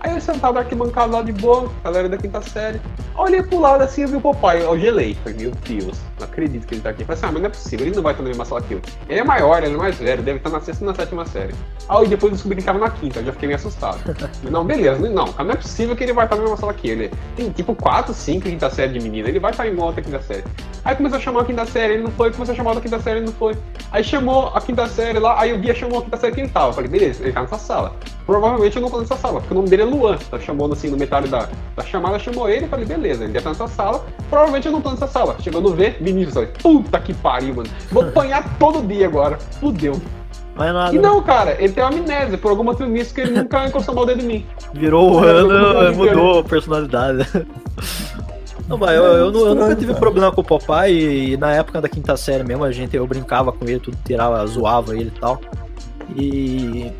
Aí eu sentado na arquibancada lá de boa, galera da quinta série. Olhei pro lado assim, eu vi o papai, eu gelei. Falei, meu Deus, não acredito que ele tá aqui. Falei assim, ah, mas não é possível, ele não vai estar na mesma sala que eu. Ele é maior, ele é mais velho, deve estar na sexta e na sétima série. Aí depois eu descobri que ele tava na quinta, eu já fiquei meio assustado. Não, beleza, não, não é possível que ele vai estar na mesma sala que ele. Tem tipo 4, 5 quinta série de menina, ele vai estar em outra quinta série. Aí começou a chamar a quinta série, ele não foi, começou a chamar a quinta série, ele não foi. Aí chamou a quinta série lá, aí o guia chamou a quinta série que ele tava. Falei, beleza, ele tá nessa sala. Provavelmente eu não tô nessa sala, porque o nome dele é Luan. Tá chamando assim no metade da, da chamada, chamou ele e falei, beleza, ele deve estar nessa sala. Provavelmente eu não tô nessa sala. Chegando a ver, menino, falei, puta que pariu, mano. Vou apanhar todo dia agora. Fudeu. Mas nada. E não, cara, ele tem uma amnésia, por algum motivo místico que ele nunca encostou mal dedo em mim. Virou o ano, eu- mudou a personalidade. Não, mas eu, eu, eu nunca tive cara. problema com o papai e, na época da quinta série mesmo, a gente, eu brincava com ele, tudo tirava, zoava ele e tal. E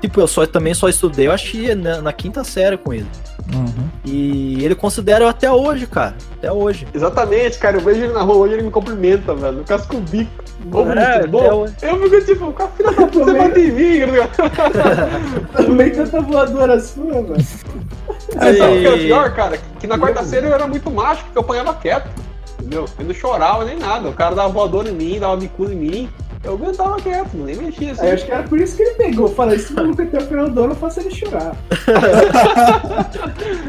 tipo, eu só, também só estudei, eu acho que na, na quinta série com ele. Uhum. E ele considera eu até hoje, cara. Até hoje. Exatamente, cara, eu vejo ele na rua hoje ele me cumprimenta, velho, no casco o bico. É, bom. até hoje. Eu fico tipo, cara, filha da puta, você bate em mim, tá? Também tanta voadora sua, mano. Aí, sabe o que era E- pior, cara? Que na quarta série eu era muito macho, porque eu apanhava quieto. Entendeu? Eu não chorava nem nada. O cara dava voadora em mim, dava bicuda em mim. Eu aguentava quieto, nem mexia assim. Aí eu acho que era por isso que ele pegou. Fala, esse maluco aqui é o Fernando, eu faço ele chorar.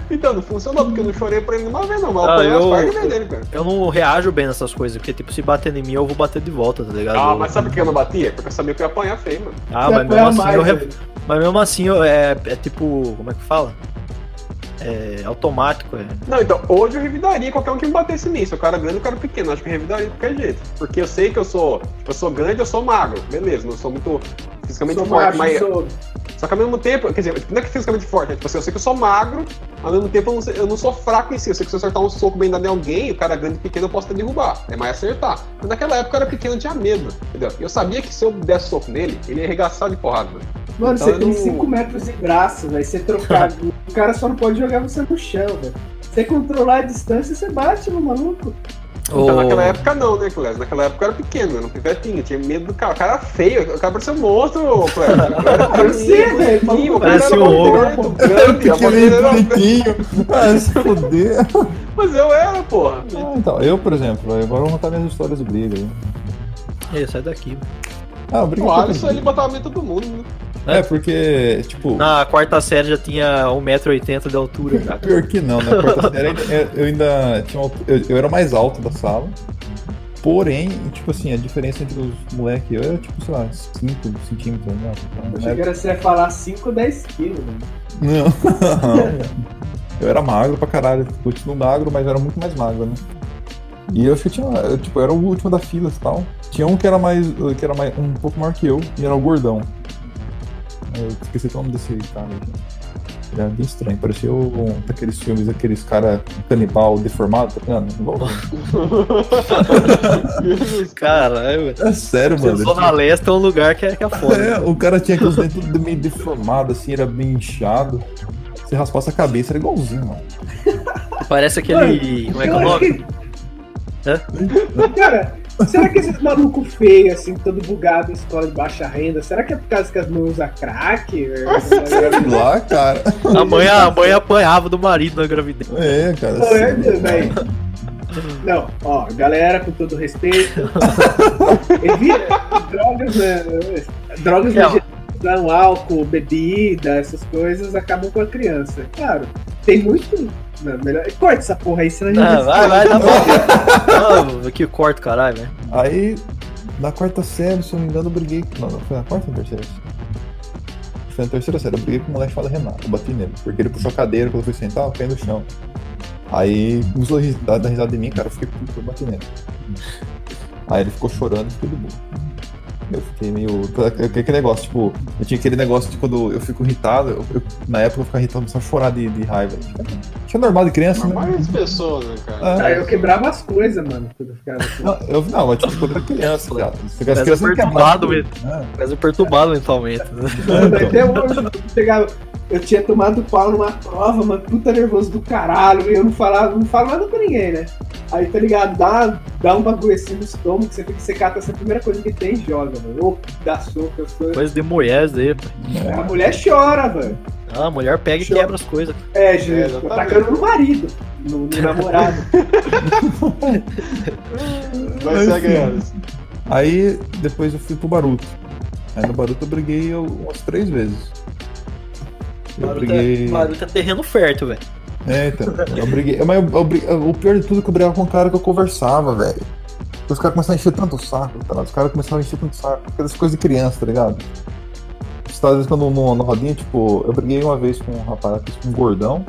Então, não funcionou, porque eu não chorei pra ele nenhuma vez, não. Mas eu Ah, eu- as partes dele, cara. Eu não reajo bem nessas coisas, porque tipo, se bater em mim, eu vou bater de volta, tá ligado? Ah, Eu- mas sabe por que eu não batia? Porque eu sabia que eu ia apanhar feio, mano. Ah, Você mas mesmo assim, mais, eu re- mas mesmo assim, eu- é, é tipo, como é que fala? É automático, é. Não, então, hoje eu revidaria qualquer um que me batesse nisso. O cara grande e o cara pequeno. Acho que eu revidaria de qualquer jeito. Porque eu sei que eu sou. Eu sou grande, eu sou magro. Beleza, não sou muito fisicamente Sou forte, macho, mas. sou. Só que ao mesmo tempo, quer dizer, não é que fisicamente forte, é tipo assim, eu sei que eu sou magro, ao mesmo tempo eu não, sei- eu não sou fraco em si. Eu sei que se eu acertar um soco bem dado em alguém, o cara grande e pequeno eu posso até derrubar. É mais acertar. Mas naquela época eu era pequeno, eu tinha medo, entendeu? E eu sabia que se eu desse soco nele, ele ia arregaçar de porrada. mano. Mano, Então você tem não- 5 metros de braço, velho. Você trocar. o cara só não pode jogar você no chão, velho. Você controlar a distância, você bate no maluco. Então Ô, naquela época não, né, Cléber? Naquela época eu era pequeno, era um pivetinho, tinha medo do cara. O cara era feio, o cara parecia um monstro, Cléber. O cara era Parecia, velho. era um ogro. bonito, grande, a voz dele Pequenininho, era... bonitinho. Ah, se fuder. Mas eu era, porra. Ah, então, eu, por exemplo, agora eu vou contar minhas histórias de briga aí. Ei, sai daqui. Ah, briga O Alisson, ele botava medo todo mundo, né? É, porque, tipo, Na quarta série já tinha 1,80m de altura já. pior que não, na quarta série eu- ainda tinha uma- eu, eu era mais alto da sala. Porém, tipo assim, a diferença entre os moleques e eu era tipo, sei lá, 5 centímetros, né? Eu achei que era você ia falar 5, 10 quilos, velho. Não. Eu era magro pra caralho, continuo magro, mas era muito mais magro, né? E eu acho que tinha, eu, tipo, eu era o último da fila e tal. Tinha um que era mais, que era mais, um pouco maior que eu, e era o gordão. Eu esqueci o nome desse cara aqui. Ele era bem estranho, parecia um daqueles filmes, aqueles cara canibal deformado, tá ligado? Caralho, velho. É sério, mano. Zona Leste é um lugar que é, que é foda. É, o cara tinha aqueles dentes tudo meio deformado, assim, era bem inchado. Se raspasse a cabeça, era igualzinho, mano. Parece aquele. Como é que é o nome? que- Cara, será que esse maluco feio, assim, todo bugado, escola de baixa renda, será que é por causa que as mães usam crack? Sei lá, cara. A mãe, a mãe apanhava do marido na gravidez. É, cara. Pô, é, velho. Não, ó, galera, com todo respeito. evita drogas, né, drogas Não. legais, não, álcool, bebida, essas coisas acabam com a criança. Claro, tem muito. Não, melhor. Corta essa porra aí, senão a gente Ah, vai, vai, tá bom. Não, que corta, caralho, velho. Aí, na quarta série, se eu não me engano, eu briguei. Não, não, foi na quarta ou na terceira? Foi na terceira série, eu briguei com um moleque chamado Renato, eu bati nele. Porque ele puxou a cadeira, quando eu fui sentar, eu caí no chão. Aí começou a dar risada de mim, cara, eu fiquei puto, eu bati nele. Aí ele ficou chorando e ficou de boa. Eu fiquei meio. Aquele negócio, tipo, eu tinha aquele negócio de quando eu fico irritado, eu- eu- na época eu ficava irritado, começava a chorar de, de raiva. Que é normal de criança, Mas né? várias pessoas, né, cara? Ah, Aí eu quebrava as coisas, mano, quando eu ficava assim. Não, eu, não, mas tipo, quando eu era criança, cara. Crianças não quebram perturbado mesmo. né? Quase perturbado mentalmente. né? Até hoje eu pegava. Eu tinha tomado pau numa prova, mano, puta nervoso do caralho, e eu não falava, não falo nada pra ninguém, né? Aí tá ligado, dá, dá um bagulho assim no estômago, que você tem que secar essa primeira coisa que tem e joga, mano. Ou dá soco, as coisas. Coisa de mulher isso aí, pô. A mulher chora, velho. Ah, a mulher pega e Chora. quebra as coisas. É, É, gente, exatamente. atacando no marido, no, no namorado. Vai Mas, ser ganhando. Aí depois eu fui pro Baruto. Aí no Baruto eu briguei umas três vezes. Eu Baruta, briguei. Baruta é terreno fértil, velho. É, então. Eu briguei. Mas eu- eu o pior de tudo é que eu brigava com um cara que eu conversava, velho. Os caras começavam a encher tanto o saco, tá? Os caras começavam a encher tanto o saco. Aquelas coisas de criança, tá ligado? Às vezes quando no, rodinha, tipo, eu briguei uma vez com um rapaz, com um gordão,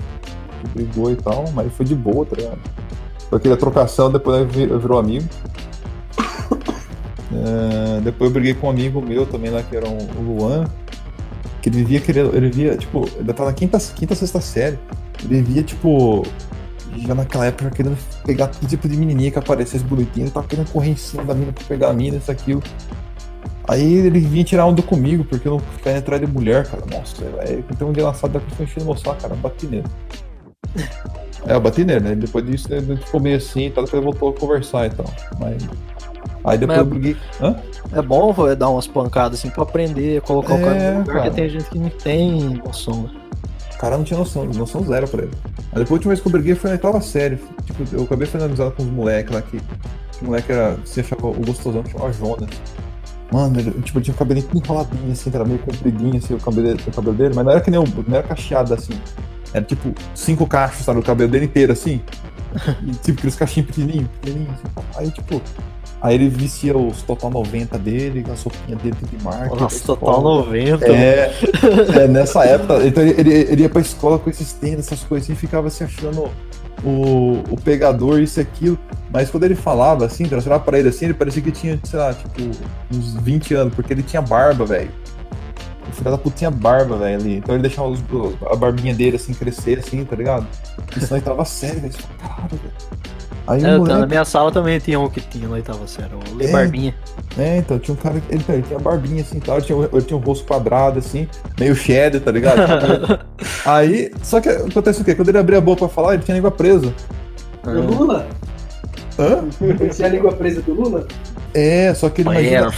que brigou e tal, mas foi de boa, tá ligado? Foi aquela trocação, depois virou amigo. É, depois eu briguei com um amigo meu também lá, que era um- o Luan, que ele vivia querendo, ele via, tipo, ele tava na quinta, quinta, sexta série, ele via, tipo, já naquela época querendo pegar todo tipo de menininha que aparecesse bonitinha, ele tava querendo correr em cima da mina pra pegar a mina, isso, aquilo. Aí ele vinha tirar onda comigo, porque eu não ficava atrás de mulher, cara. Nossa, velho. Então um dia lançado depois foi enchendo meu saco, cara. Bati nele. É, eu bati nele, né? Depois disso ele ficou meio assim e tal, depois ele voltou a conversar e tal. Mas. Aí depois Mas- eu briguei. Hã? É bom dar umas pancadas assim pra aprender, colocar o É, cara no lugar, cara. porque tem gente que não tem noção. né? O cara não tinha noção, noção zero pra ele. Aí depois a última vez que eu briguei foi na oitava série. Tipo, eu acabei fazendo amizade com os moleques lá que. O moleque era. Você achava o gostosão que chamava Jonas. Mano, ele, tipo, ele tinha o tudo enroladinho, assim, era meio compridinho, assim, o cabelo, o cabelo dele, mas não era que nem o. não era cacheado assim. Era tipo cinco cachos, sabe? O cabelo dele inteiro, assim. E tipo, aqueles cachinhos pequenininhos, pequenininhos, assim. Aí, tipo. Aí ele vestia os Total 90 dele, a sopinha dele de marca. Nossa, pra total escola. 90. É, é, nessa época, então ele, ele, ele ia pra escola com esses tênis, essas coisas assim, e ficava se achando o, o pegador, isso e aquilo. Mas quando ele falava assim, olhava pra ele assim, ele parecia que tinha, sei lá, tipo, uns 20 anos, porque ele tinha barba, velho. O filho da puta tinha barba, velho, ali. Então ele deixava os- a barbinha dele assim crescer, assim, tá ligado? Porque senão ele tava sério, velho. Caralho, velho. Aí É, o moleque. na minha sala também tinha um que tinha na oitava série, o Lei É. Barbinha. É, então, tinha um cara que ele, ele tinha barbinha assim e tal, ele tinha, ele tinha um rosto quadrado assim, meio cheddar, tá ligado? Aí, só que acontece o quê? Quando ele abria a boca pra falar, ele tinha a língua presa. Do Lula? Hã? Você é a língua presa do Lula? É, só que ele É, imagina.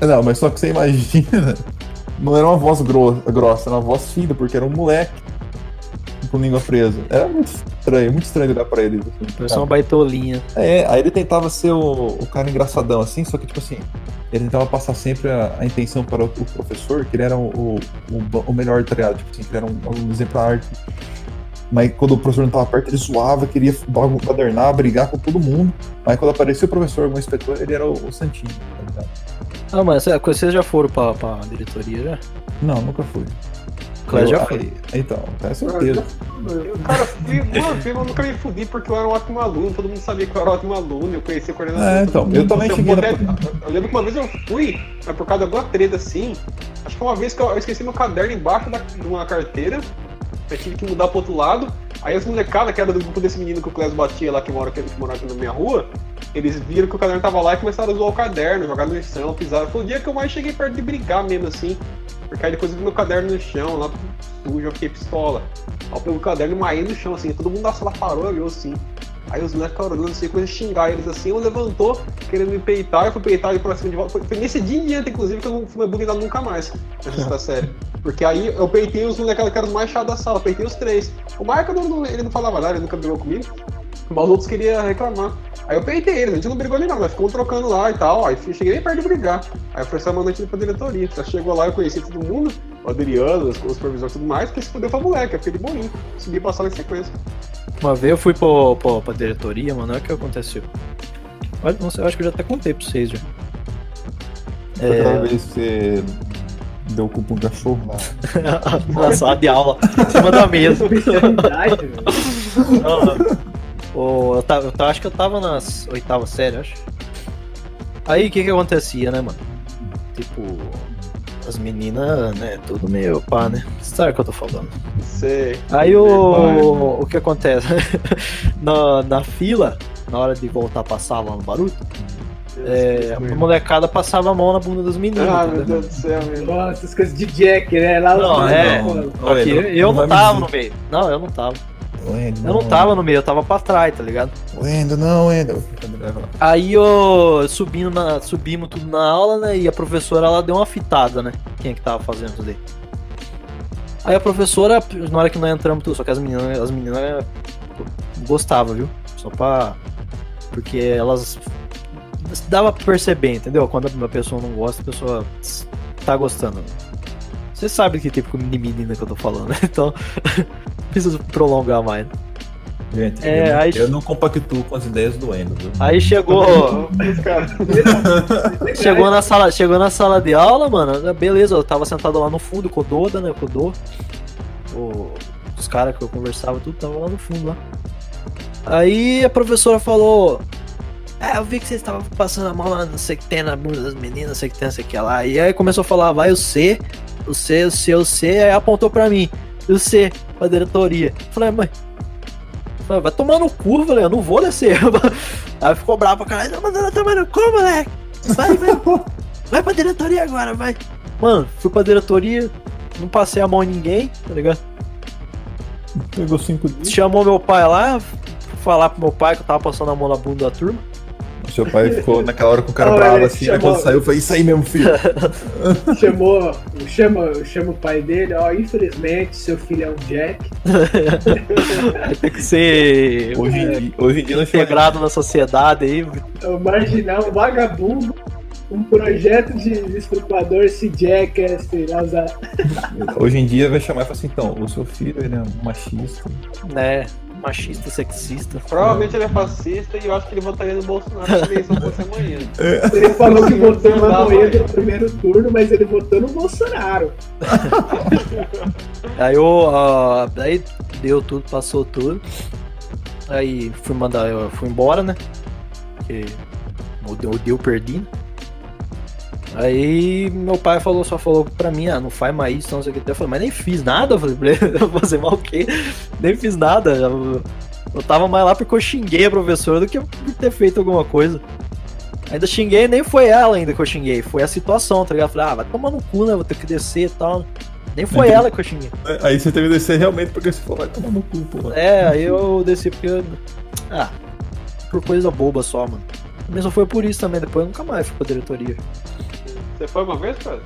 Não, mas só que você imagina. Não era uma voz gro- grossa, era uma voz fina, porque era um moleque com língua presa. Era muito estranho, muito estranho olhar pra ele. assim, Parecia uma baitolinha. É, aí ele tentava ser o, o cara engraçadão, assim, só que, tipo assim, ele tentava passar sempre a, a intenção para o, o professor, que ele era o, o, melhor, tá ligado? Tipo assim, que ele era um, um exemplar. Mas quando o professor não tava perto, ele zoava, queria badernar, brigar com todo mundo. Mas quando aparecia o professor, algum inspetor, ele era o, o santinho, tá ligado? Ah, mas é, vocês já foram pra, pra diretoria já? Não, nunca fui. O Eu- já foi. Então, é certeza. Eu, cara, fui uma vez, mas nunca me fudi porque eu era um ótimo aluno, todo mundo sabia que eu era um ótimo aluno, eu conhecia a coordenação. É, então, eu também Eu cheguei na- até- Eu lembro que uma vez eu fui, mas por causa de alguma treta assim, acho que foi uma vez que eu, eu esqueci meu caderno embaixo da, de uma carteira, eu tive que mudar pro outro lado, aí as molecadas, que era do grupo desse menino que o Clésio batia lá, que mora que morava aqui na minha rua, eles viram que o caderno tava lá e começaram a zoar o caderno, jogar no chão, pisaram. Foi o dia que eu mais cheguei perto de brigar mesmo assim. Porque aí depois eu vi meu caderno no chão, lá sujo, eu fiquei pistola. Aí eu peguei o caderno e no chão, assim, todo mundo da sala parou, olhou assim. Aí os moleques ficaram olhando assim, coisa xingar eles assim, um levantou, querendo me peitar, eu fui peitar ele pra cima de volta. Foi, foi nesse dia em diante, inclusive, que eu não fui mais bulinado nunca mais nessa série. Porque aí eu peitei os moleques que eram os mais chatos da sala, peitei os três. O Marco, não- ele não falava nada, ele nunca brigou comigo. Mas os outros queriam reclamar. Aí eu peitei eles, a gente não brigou nem não, mas ficamos trocando lá e tal. Aí cheguei nem perto de brigar. Aí o professor mandou a gente ir pra diretoria. Já chegou lá, eu conheci todo mundo, o Adriano, os, os supervisores e tudo mais, que se fudeu pra moleque, eu fiquei de. Subi pra sala em sequência. Uma vez eu fui pro, pro, pra diretoria, mano, olha o que aconteceu. Olha, não sei, eu acho que eu já até contei pra vocês já. Foi Aquela vez que você deu o cu pra um cachorro. Na sala de aula, em cima da mesa. Especialidade, velho. Não, Ô, eu, tava, eu tava- acho que eu tava nas oitava série, acho. Aí o que que acontecia, né, mano? Tipo, as meninas, né, tudo meio pá, né? Sabe o que eu tô falando. Sei. Aí o, o que acontece? na, na fila, na hora de voltar a passar lá no Baruto, é, a molecada passava a mão na bunda das meninas. Ah, meu entendeu? Deus do céu, meu. Nossa, essas coisas de Jack, né? Lá Não, é. Só que eu, não não tava no meio. Não, eu não tava. Eu não tava no meio, eu tava pra trás, tá ligado? Wendel, não, Wendel. Aí eu subindo na, subimos tudo na aula, né? E a professora ela deu uma fitada, né? Quem é que tava fazendo isso daí? Aí a professora, na hora que nós entramos tudo, só que as meninas, as meninas gostavam, viu? Só pra. Porque elas. Dava pra perceber, entendeu? Quando uma pessoa não gosta, a pessoa tá gostando. Você sabe que tipo de menina que eu tô falando, né? Então. não preciso prolongar mais. Gente, É, eu, não, aí- eu não compactuo com as ideias do viu? Aí chegou. Caras. Chegou na sala, chegou na sala de aula, mano. Beleza, eu tava sentado lá no fundo com o Doda, né? Com o Dô. O- os caras que eu conversava, tudo tava lá no fundo lá. Aí a professora falou: É, eu vi que vocês estavam passando a mão lá, não sei o que tem na bunda das meninas, não sei o que tem, não sei o que lá. E aí começou a falar: vai o C, o C, o C, o C. Aí apontou pra mim: e o C, pra diretoria. Falei, mãe. Vai tomar no cu, falei, eu não vou descer. Aí ficou bravo pra caralho, mas ela tomar no cu, moleque. Vai, vai, vai pra diretoria agora, vai. Mano, fui pra diretoria, não passei a mão em ninguém, tá ligado? Pegou cinco dias. Chamou meu pai lá, falar pro meu pai que eu tava passando a mão na bunda da turma. O seu pai ficou naquela hora com o cara Não, bravo assim, aí chamou- quando saiu, foi isso aí mesmo, filho. Chamou, chama, chama o pai dele, ó, infelizmente, seu filho é um Jack. Tem que ser Hoje em dia, hoje em dia integrado na sociedade aí. É um marginal, vagabundo, um projeto de estruturador, esse Jack, esse azar. Hoje em dia vai chamar e falar assim, então, o seu filho ele é um machista. né? Machista, sexista. Provavelmente ele é fascista e eu acho que ele votaria no Bolsonaro se a eleição fosse amanhã. Ele falou que votou no Amoedo no primeiro turno, mas ele votou no Bolsonaro. Aí eu. ah, aí deu tudo, passou tudo. Aí fui mandar, eu fui embora, né? Porque o deu, deu perdi. né? Aí meu pai falou, só falou pra mim, ah, não faz mais isso, não sei o que. Eu falei, mas nem fiz nada. Eu falei, eu vou fazer mal o quê? Nem fiz nada. Eu, eu tava mais lá porque eu xinguei a professora do que por ter feito alguma coisa. Ainda xinguei, nem foi ela ainda que eu xinguei, foi a situação, tá ligado? Eu falei, ah, vai tomar no cu, né? Vou ter que descer e tal. Nem foi ela que eu xinguei. Aí você teve que descer realmente porque você falou, vai tomar no cu, pô. É, aí eu desci porque. eu- Ah, por coisa boba só, mano. Mas só foi por isso também, depois eu nunca mais fui pra diretoria. Você foi uma vez, cara?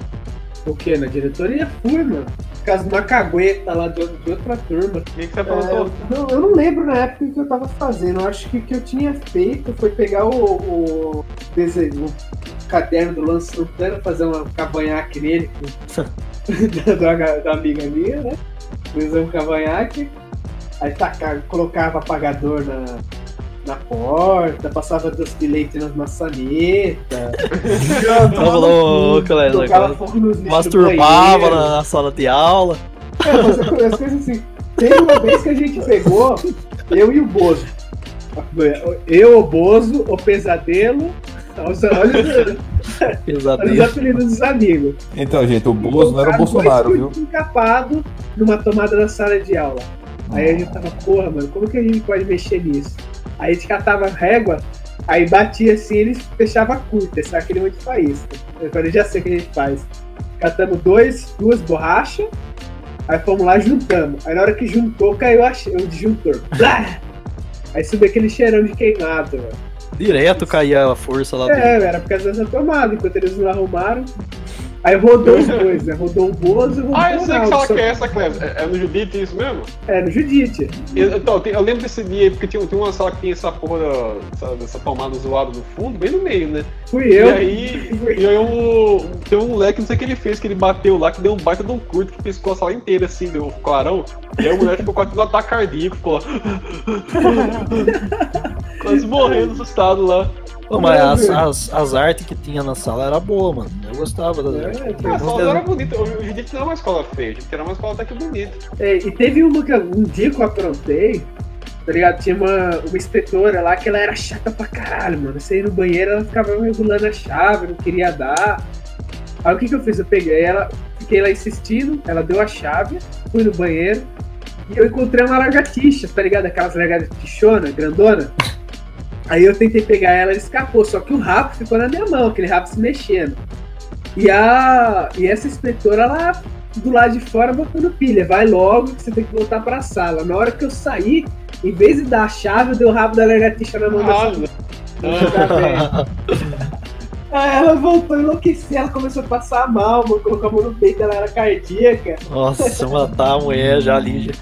O quê? Na diretoria? Fui, mano. De uma cagueta lá de, de outra turma. O que, que você É, aprontou? não, eu não lembro na época o que eu tava fazendo. Eu acho que o que eu tinha feito foi pegar o, o desenho, o caderno do Lance Santana, fazer uma cavanhaque nele com, da, da, da amiga minha, né? Fazer um cavanhaque. Aí tacar, colocava apagador na, na porta, passava doce de leite nas maçanetas, Tava louco, né? Masturbava na, na sala de aula. É, mas as coisas assim. Teve uma vez que a gente pegou, eu e o Bozo. Eu, o Bozo, o Pesadelo. Olha, olha os Pesadelo. apelidos dos amigos. Então, gente, o Bozo não era o Colocaram Bolsonaro, viu? cuitos encapados numa tomada da sala de aula. Aí a gente tava, porra, mano, como que a gente pode mexer nisso? Aí a gente catava régua, aí batia assim, eles fechava curta, sabe aquele monte de faísca. Eu falei, já sei o que a gente faz. Catamos dois, duas borrachas, aí fomos lá juntamos. Aí na hora que juntou, caiu a o disjuntor. Blá! Aí subiu aquele cheirão de queimado, mano. Direto caía a força lá dentro. É, era por causa dessa tomada, enquanto eles não arrumaram. Aí rodou os dois, né? Rodou o Bozo e rodou Ah, eu sei que Ronaldo. sala Só que é essa, Cleves. É, é no Judite isso mesmo? É, no Judite. Eu, então, eu lembro desse dia aí, porque tinha, tinha uma sala que tinha essa porra dessa, dessa palmada zoada no fundo, bem no meio, né? Fui eu. E aí, e aí um, tem um moleque, não sei o que ele fez, que ele bateu lá, que deu um baita de um curto, que piscou a sala inteira, assim, deu um clarão. E aí o moleque ficou quase no ataque cardíaco, ficou lá. quase morrendo assustado lá. Pô, mas as, as, as artes que tinha na sala era boa, mano. Eu gostava das É, artes. a teve- era bonita. O Judite não é uma escola feia, o Judite era uma escola até que bonita. É, e teve uma que um dia que eu aprontei, tá ligado? Tinha uma, uma inspetora lá que ela era chata pra caralho, mano. Você ia no banheiro, ela ficava regulando a chave, não queria dar. Aí o que que eu fiz? Eu peguei ela, fiquei lá insistindo, ela deu a chave, fui no banheiro e eu encontrei uma lagartixa, tá ligado? Aquelas lagartixona, grandona. Aí eu tentei pegar ela, ela escapou, só que o rabo ficou na minha mão, aquele rabo se mexendo. E, a, e essa inspetora, ela do lado de fora botando pilha. Vai logo que você tem que voltar pra sala. Na hora que eu saí, em vez de dar a chave, eu dei o rabo da lagartixa na mão Ah, dessa da velha. Aí ela voltou enlouquecida, ela começou a passar mal, mano, colocou a mão no peito, ela era cardíaca. Nossa, matar a mulher já ali. Já...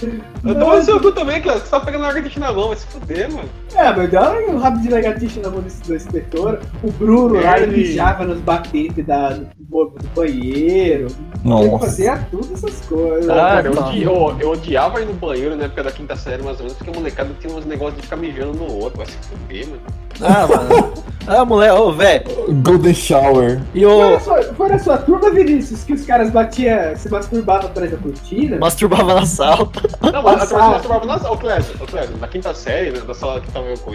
Tadinho. Eu tô no seu cu também, Cléo. Você tá pegando a lagartixa na mão, vai se fuder, mano. É, mas deu um rabo de lagartixa na mão desse da inspetora. O Bruno lá, ele Ele- mijava nos batentes da, do, do banheiro. Ele Nossa. fazia tudo essas coisas. Ah, Cara, eu, odi- eu, eu odiava ir no banheiro na época da quinta série, mais ou menos, porque a molecada tinha uns negócios de ficar mijando no outro. Vai se fuder, mano. Ah, mano. Ah, mulher, ô, velho. Golden Shower. E Foi o. na, sua, foi na sua turma, Vinícius, que os caras batiam, se masturbavam atrás da cortina? Masturbava na sala. Não, mas a Passava. turma masturbava na sala. Ô, Clécio, na quinta série, né, da sala que tava eu com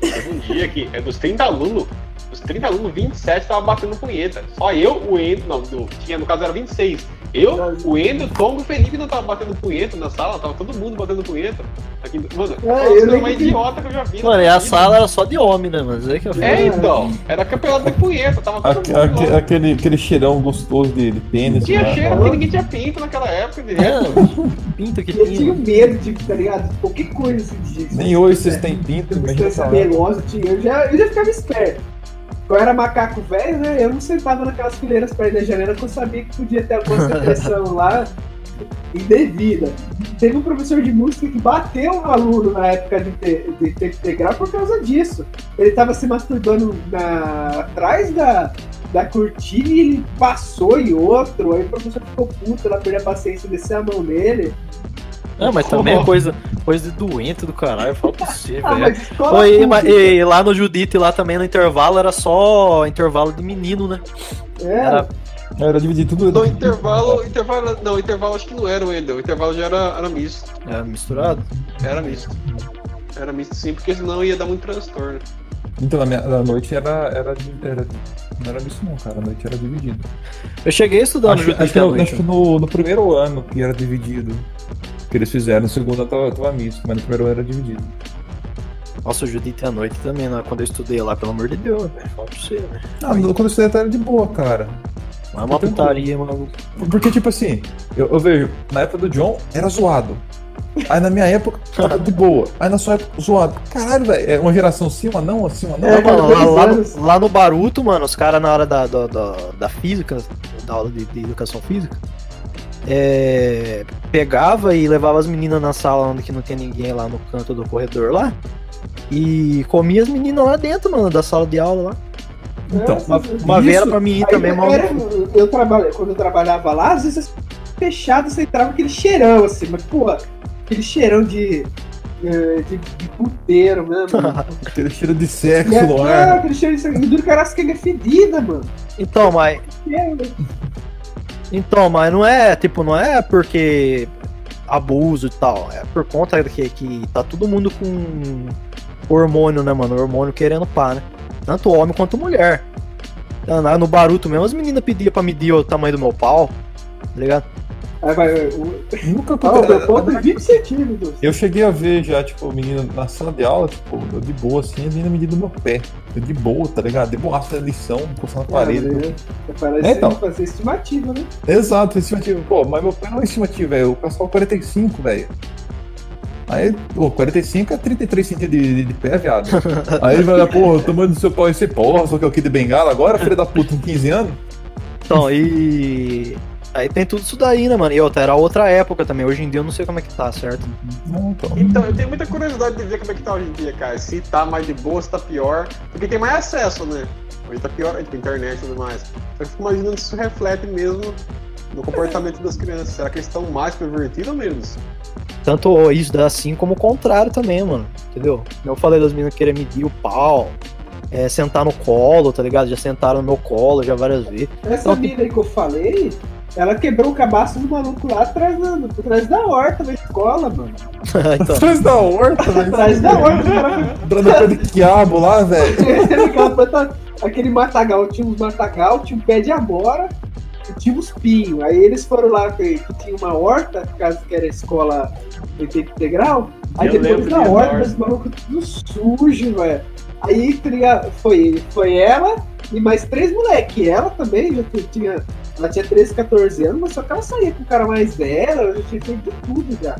teve um dia que é dos 30 alunos, dos 30 alunos, 27 tava batendo punheta. Só eu, o Endo, não, do, tinha, no caso era 26. Eu, o Endo, o Tom e o Felipe não tava batendo punheta na sala, tava todo mundo batendo punheta. Na quinta- Mano, É, eu mais que- idiota que eu já vi. Mano, e a sala era só de homem, né, mano? Aí que eu É, então, era campeonato de punheta, tava todo Aque- mundo aque- aquele, aquele cheirão gostoso de, de pênis. Tinha né? cheiro porque ninguém tinha pinto naquela época, direto. É, pinto que Eu tinha tinha. medo, tipo, tá ligado? Qualquer coisa assim de. Nem hoje vocês têm pinto, tinha. Eu já, eu já ficava esperto. Eu era macaco velho, né? Eu não sentava naquelas fileiras perto da janela que eu sabia que podia ter alguma secreção lá indevida. Teve um professor de música que bateu um aluno na época de, te- de tempo integral por causa disso. Ele tava se masturbando na, atrás da, da cortina e ele passou e outro. Aí o professor ficou puto, ela perdeu a paciência, desceu a mão nele. Não, mas também é coisa, coisa de doente do caralho. Fala pra você, Ah, velho. e lá no Judite, lá também no intervalo, era só intervalo de menino, né? é, Era, Era dividir tudo. No intervalo, intervalo, não, intervalo acho que não era ainda, o intervalo já era, era misto. era misturado. Era misto. Era misto sim, porque senão ia dar muito transtorno. Então, na, minha, na noite era, era, era. Não era isso, não, cara. A noite era dividido. Eu cheguei a estudar no Acho, acho no, acho no, no primeiro ano que era dividido. Que eles fizeram. No segundo ano tava, tava misto, mas no primeiro ano era dividido. Nossa, o Judite à noite também, né? quando eu estudei lá, pelo amor de Deus, velho. Fala pra você, velho. Ah, quando eu estudei até era de boa, cara. Mas é uma putaria, maluco. Porque, tipo assim, eu, eu vejo, na época do John era zoado. Aí na minha época tava de boa. Aí na sua época, zoado. Caralho, velho. É uma geração sim, uma não, assim, uma não. É, Não, mano, lá, lá no, lá no Baruto, mano, os caras na hora da, da, da, da física, da aula de, de educação física, é, pegava e levava as meninas na sala onde que não tinha ninguém lá no canto do corredor lá. E comia as meninas lá dentro, mano, da sala de aula lá. Então, Uma, uma Isso, vez era pra mim também, eu, mano. era- eu trabalha, quando eu trabalhava lá, às vezes fechado você entrava aquele cheirão, assim, mas, porra, aquele cheirão de. eh, De, de puteiro mesmo. Aquele cheiro de sexo E é, no é, aquele cheiro de sangue. Duro que era é fedida, mano. Então, mas. Então, mas não é, tipo, não é porque abuso e tal. É por conta que, que tá todo mundo com hormônio, né, mano? Hormônio querendo pá, né? Tanto homem quanto mulher. No Baruto mesmo, as meninas pediam pra medir o tamanho do meu pau, tá ligado? Aí vai. O, Nunca ah, o aconteceu. ponto é 20 centímetros. Eu cheguei a ver já, tipo, o menino na sala de aula, tipo, eu de boa assim, a menina medindo meu pé. Eu de boa, tá ligado? De boa da lição, encostando na parede. É, parece É, então. fazer estimativa, né? Exato, estimativa. Pô, mas meu pé não é estimativa, velho. Eu calçava 45, velho. Aí, pô, 45 é 33 centímetros de, de, de pé, viado. Aí ele vai lá, pô, o tamanho do seu pau é esse porra, só que é o que de bengala agora, filho da puta, com 15 anos? Então, e. Aí tem tudo isso daí, né, mano? E outra, era outra época também. Hoje em dia eu não sei como é que tá, certo? Não, então. Então, eu tenho muita curiosidade de ver como é que tá hoje em dia, cara. Se tá mais de boa, se tá pior. Porque tem mais acesso, né? Hoje tá pior, tipo, internet e tudo mais. Só que eu fico imaginando se isso reflete mesmo no comportamento das crianças. Será que eles estão mais pervertidos ou menos? Tanto isso assim como o contrário também, mano. Entendeu? Eu falei das meninas querer medir o pau, é, sentar no colo, tá ligado? Já sentaram no meu colo já várias vezes. Essa mina aí que eu falei, ela quebrou o cabaço do maluco lá atrás da, atrás da horta da escola, mano. então, Atrás da horta, velho. Atrás da horta, o cara Dando pé de quiabo lá, velho. Aquela planta- aquele matagal, tinha uns matagal, tinha um pé de abora e tinha uns pinhos. Aí eles foram lá que, que tinha uma horta, por causa que era escola em tempo integral. Aí Eu depois da horta, os malucos tudo sujo, velho. Aí foi, foi ela e mais três moleques. Ela também já tinha. Ela tinha 13, 14 anos, mas só que ela saía com o cara mais velho, ela já tinha feito de tudo já.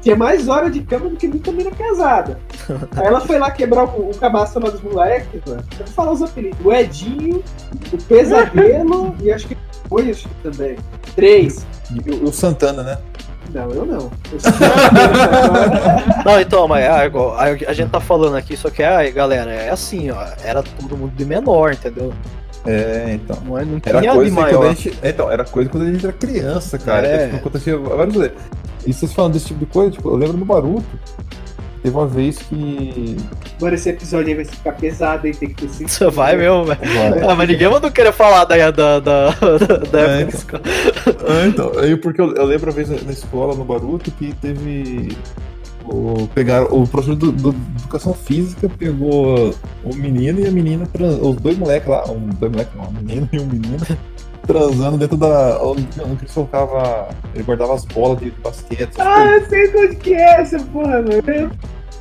Tinha mais hora de cama do que muita mina casada. Aí ela foi lá quebrar o, o cabaço lá dos moleques, mano. Eu vou falar os apelidos. O Edinho, o Pesadelo e acho que foi, acho que também. Três. O, o Santana, né? Não, eu não. Eu. Não, então, mas ah, igual, a, a gente tá falando aqui, só que, ai, galera, é assim, ó. Era todo mundo de menor, entendeu? É, então. Não, é, não Era coisa que quando a gente. Então, era coisa quando a gente era criança, cara. É. Então, tipo, acontecia várias vezes. E vocês falando desse tipo de coisa, tipo, eu lembro no Baruto. Teve uma vez que. Mano, esse episódio aí vai ficar pesado, hein? Tem que ter cinco. Você vai mesmo, velho. Ah, mas ninguém mandou querer falar da, da, da, da, É, época da escola. Ah, então. Aí porque eu, eu lembro uma vez na, na escola, no Baruto, que teve. O, pegaram, o professor do, do- de educação física pegou o menino e a menina, trans- os dois moleques lá, um, dois moleques não, um menino e um menino, transando dentro da. onde ele colocava. Ele guardava as bolas de basquete. Ah, eu sei onde que é essa porra, mano.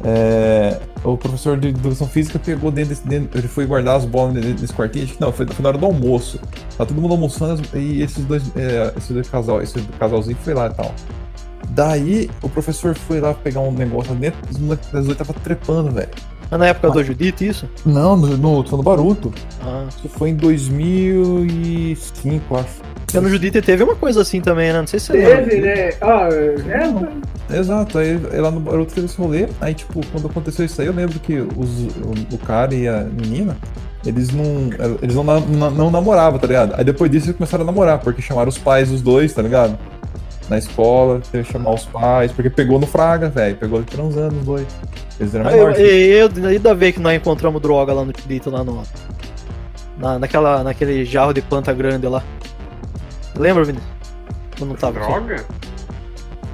É, o professor de educação física pegou dentro desse. dentro- ele foi guardar as bolas desse quartinho. Acho que não, foi, foi na hora do almoço. Tá todo mundo almoçando e esses dois, é, esses dois casal, esse casalzinho foi lá e tal. Daí o professor foi lá pegar um negócio lá dentro, os moleques das dois tava trepando, velho. Mas na época do Judite, isso? Não, no, no, tô no Baruto. Ah. Isso foi em 2005, acho. Porque no Judite teve uma coisa assim também, né? Não sei se você. Teve, né? Ó, é, Exato, aí aí lá no Baruto teve esse rolê, aí tipo, quando aconteceu isso aí, eu lembro que os, o, o cara e a menina, eles não. Eles não, na- não, não namoravam, tá ligado? Aí depois disso eles começaram a namorar, porque chamaram os pais dos dois, tá ligado? Na escola, teve que chamar os pais, porque pegou no Fraga, velho. Pegou transando os dois. Eles eram Aí menores. eu, eu, eu, ainda bem que nós encontramos droga lá no Judite, lá no. Na, naquela, naquele jarro de planta grande lá. Lembra, Vinícius? Eu não tava? Droga?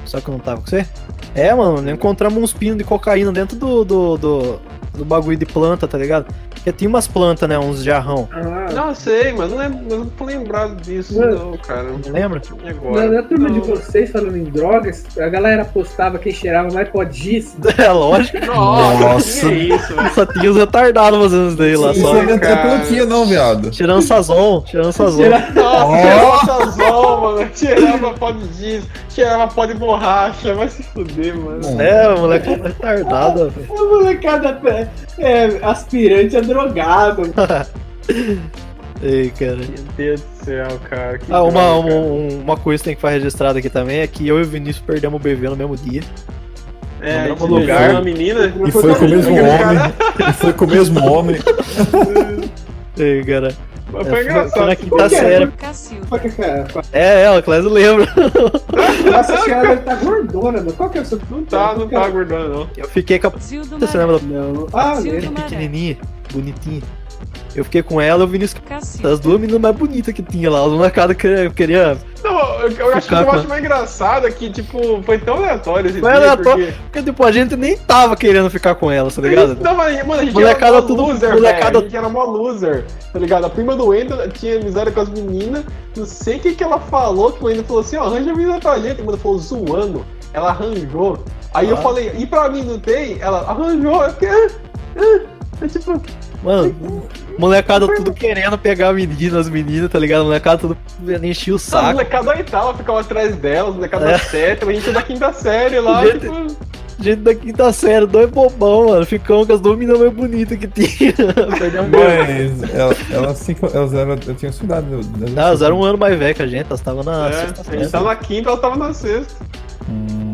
Só que eu não tava com você? É, mano, nós encontramos uns pinos de cocaína dentro do, do, do, do bagulho de planta, tá ligado? Porque tinha umas plantas, né? Uns jarrão. ah, Não, sei, mas não, lembro, eu não tô lembrado disso, não, cara. Não lembra? E na, agora? na turma de Não. vocês falando em drogas, a galera postava quem cheirava mais pó disso. É lógico. Nossa, que é isso, velho. Só tinha os retardados fazendo isso daí lá Isso só. aí não não tinha, não, viado. Tirando sazon, tirando sazon. Nossa, cheirava sazão, mano. Cheirava pó de giz, cheirava pó de borracha. Vai se fuder, mano. É, o moleque é retardado, velho. A molecada até é, aspirante a drogado. Ei, cara. Meu Deus do céu, cara. que Ah, uma, droga, cara. um- uma coisa que tem que ficar registrada aqui também é que eu e o Vinícius perdemos o BV no mesmo dia. É, no mesmo lugar. uma menina. E foi com o mesmo homem. E foi com o mesmo homem. Ei, cara. Mas É, foi foi, engraçado. foi na quinta quê? série. É É, ela, Clésio lembra. Nossa senhora deve tá gordona, mano. Qual que é o seu. Não tá, não tá gordando, não. Eu fiquei com a Você lembra da Não. Ah, pequenininha, bonitinha? Eu fiquei com ela e o Vinícius as duas meninas mais bonitas que tinha lá. As molecadas que eu queria. Não, eu, eu acho que eu acho mais engraçado é que, tipo, foi tão aleatório esse Foi dia, aleatório. porque... Porque, tipo, a gente nem tava querendo ficar com ela, tá ligado? Não, mas, mano, a gente Molecada era mó tudo- loser, molecada- velho. A gente era mó loser, tá ligado? A prima do Wendel tinha amizade com as meninas. Não sei o que, que ela falou, que o Wendel falou assim, ó, arranja a menina pra gente. A menina falou, zoando. Ela arranjou. Aí eu Ah. falei, e pra mim não tem? Ela arranjou. Eu fiquei, ah, ah. É tipo, Mano, molecada tudo querendo pegar a menina, as meninas, tá ligado? Molecada tudo enchia o a saco. molecada oitava ficava atrás dela, os molecada É. da sétima, a gente da quinta série lá, Gente- tipo... Gente da quinta série, dois bobão, mano. Ficamos com as duas meninas mais bonitas que tinha. Mas ela- elas, cinco, elas eram, eu tinha eu- eu- Não, elas eram um ano mais velho que a gente, elas estavam na É, sexta a gente tava na quinta, ela tava na sexta. Hum,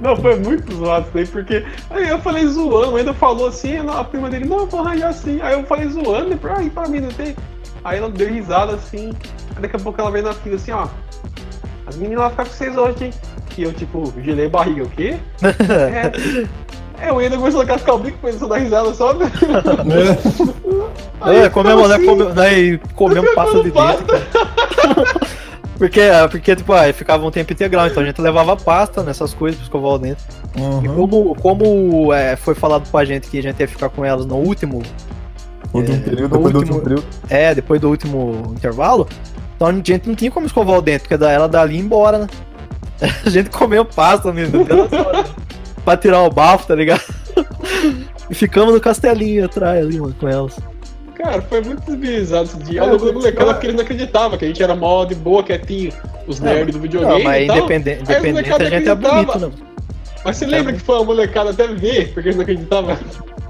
Não, foi muito zoado isso daí, porque. Aí eu falei zoando, ainda falou assim, a prima dele, não, eu vou arranjar assim. Aí eu falei zoando, depois, aí pra mim não tem. Aí ela deu risada assim, daqui a pouco ela veio na fila assim, ó. As meninas vão ficar com vocês hoje, hein? E eu, tipo, gelei a barriga, o quê? é. É, eu ainda começou a cascar o bico, começou a dar risada só. né? Aí É, comemos, né? assim, Come, daí comemos pasta de dente. Porque, porque, tipo, aí ficava um tempo integral, então a gente levava pasta nessas coisas pra escovar o dente. E uhum. como, como é, foi falado pra gente que a gente ia ficar com elas no último. Último é, período, depois do último- último período. É, depois do último intervalo. Então a gente não tinha como escovar o dente, porque ela dali ia embora, né? A gente comeu pasta mesmo, pra tirar o bafo, tá ligado? E ficamos no castelinho atrás ali, mano, com elas. Cara, foi muito desbilizado esse dia. É, Eu lembro do mas, molecada porque eles não acreditavam que a gente era mó de boa, quietinho. Os nerds do videogame. Não, mas e tal. independente, a gente é bonito, não. Mas você lembra que foi uma molecada até ver, porque eles não acreditavam?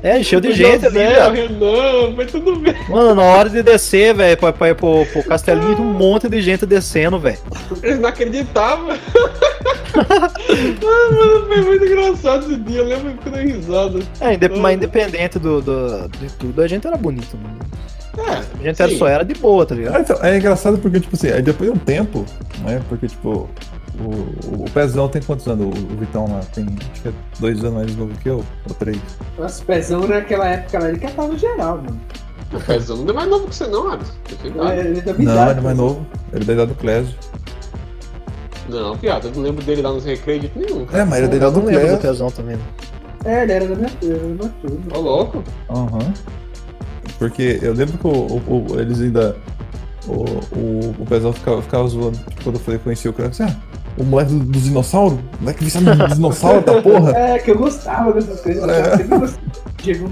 É, encheu de gente o Renan, foi tudo bem. Mano, na hora de descer, velho, pra, pra pro, pro castelinho, um monte de gente descendo, velho. Eles não acreditavam. ah, mano, foi muito engraçado esse dia. Eu lembro que eu dei risada. É, mas independente do, do- de tudo, a gente era bonito, mano. É, A gente era, só era de boa, tá ligado? Ah, então, é engraçado porque, tipo assim, aí depois de um tempo, né? Porque, tipo, o, o Pezão tem quantos anos? O, o Vitão lá tem, acho que é dois anos mais novo que eu, ou três. Nossa, pezão naquela época lá, ele catava geral, mano. O Pezão não é mais novo que você, não, sua idade. Ele é da Não, idade, ele é mais novo. Ele é da idade do Clésio. Não, piada, eu não lembro dele lá nos recreios de nenhum. É, mas ele é da Eu idade não do lembro do tesão também. É, ele era da minha, era da minha turma. Ô, louco. Aham. Porque eu lembro que o, o- o- eles ainda. O, o, o Pezão ficava, ficava zoando tipo, quando eu falei conheci o Clésio. Assim, ah, o moleque do- dos dinossauros? O moleque viciado no dinossauro da porra? É, que eu gostava dessas coisas. Eu É. sempre gostei. Chegou.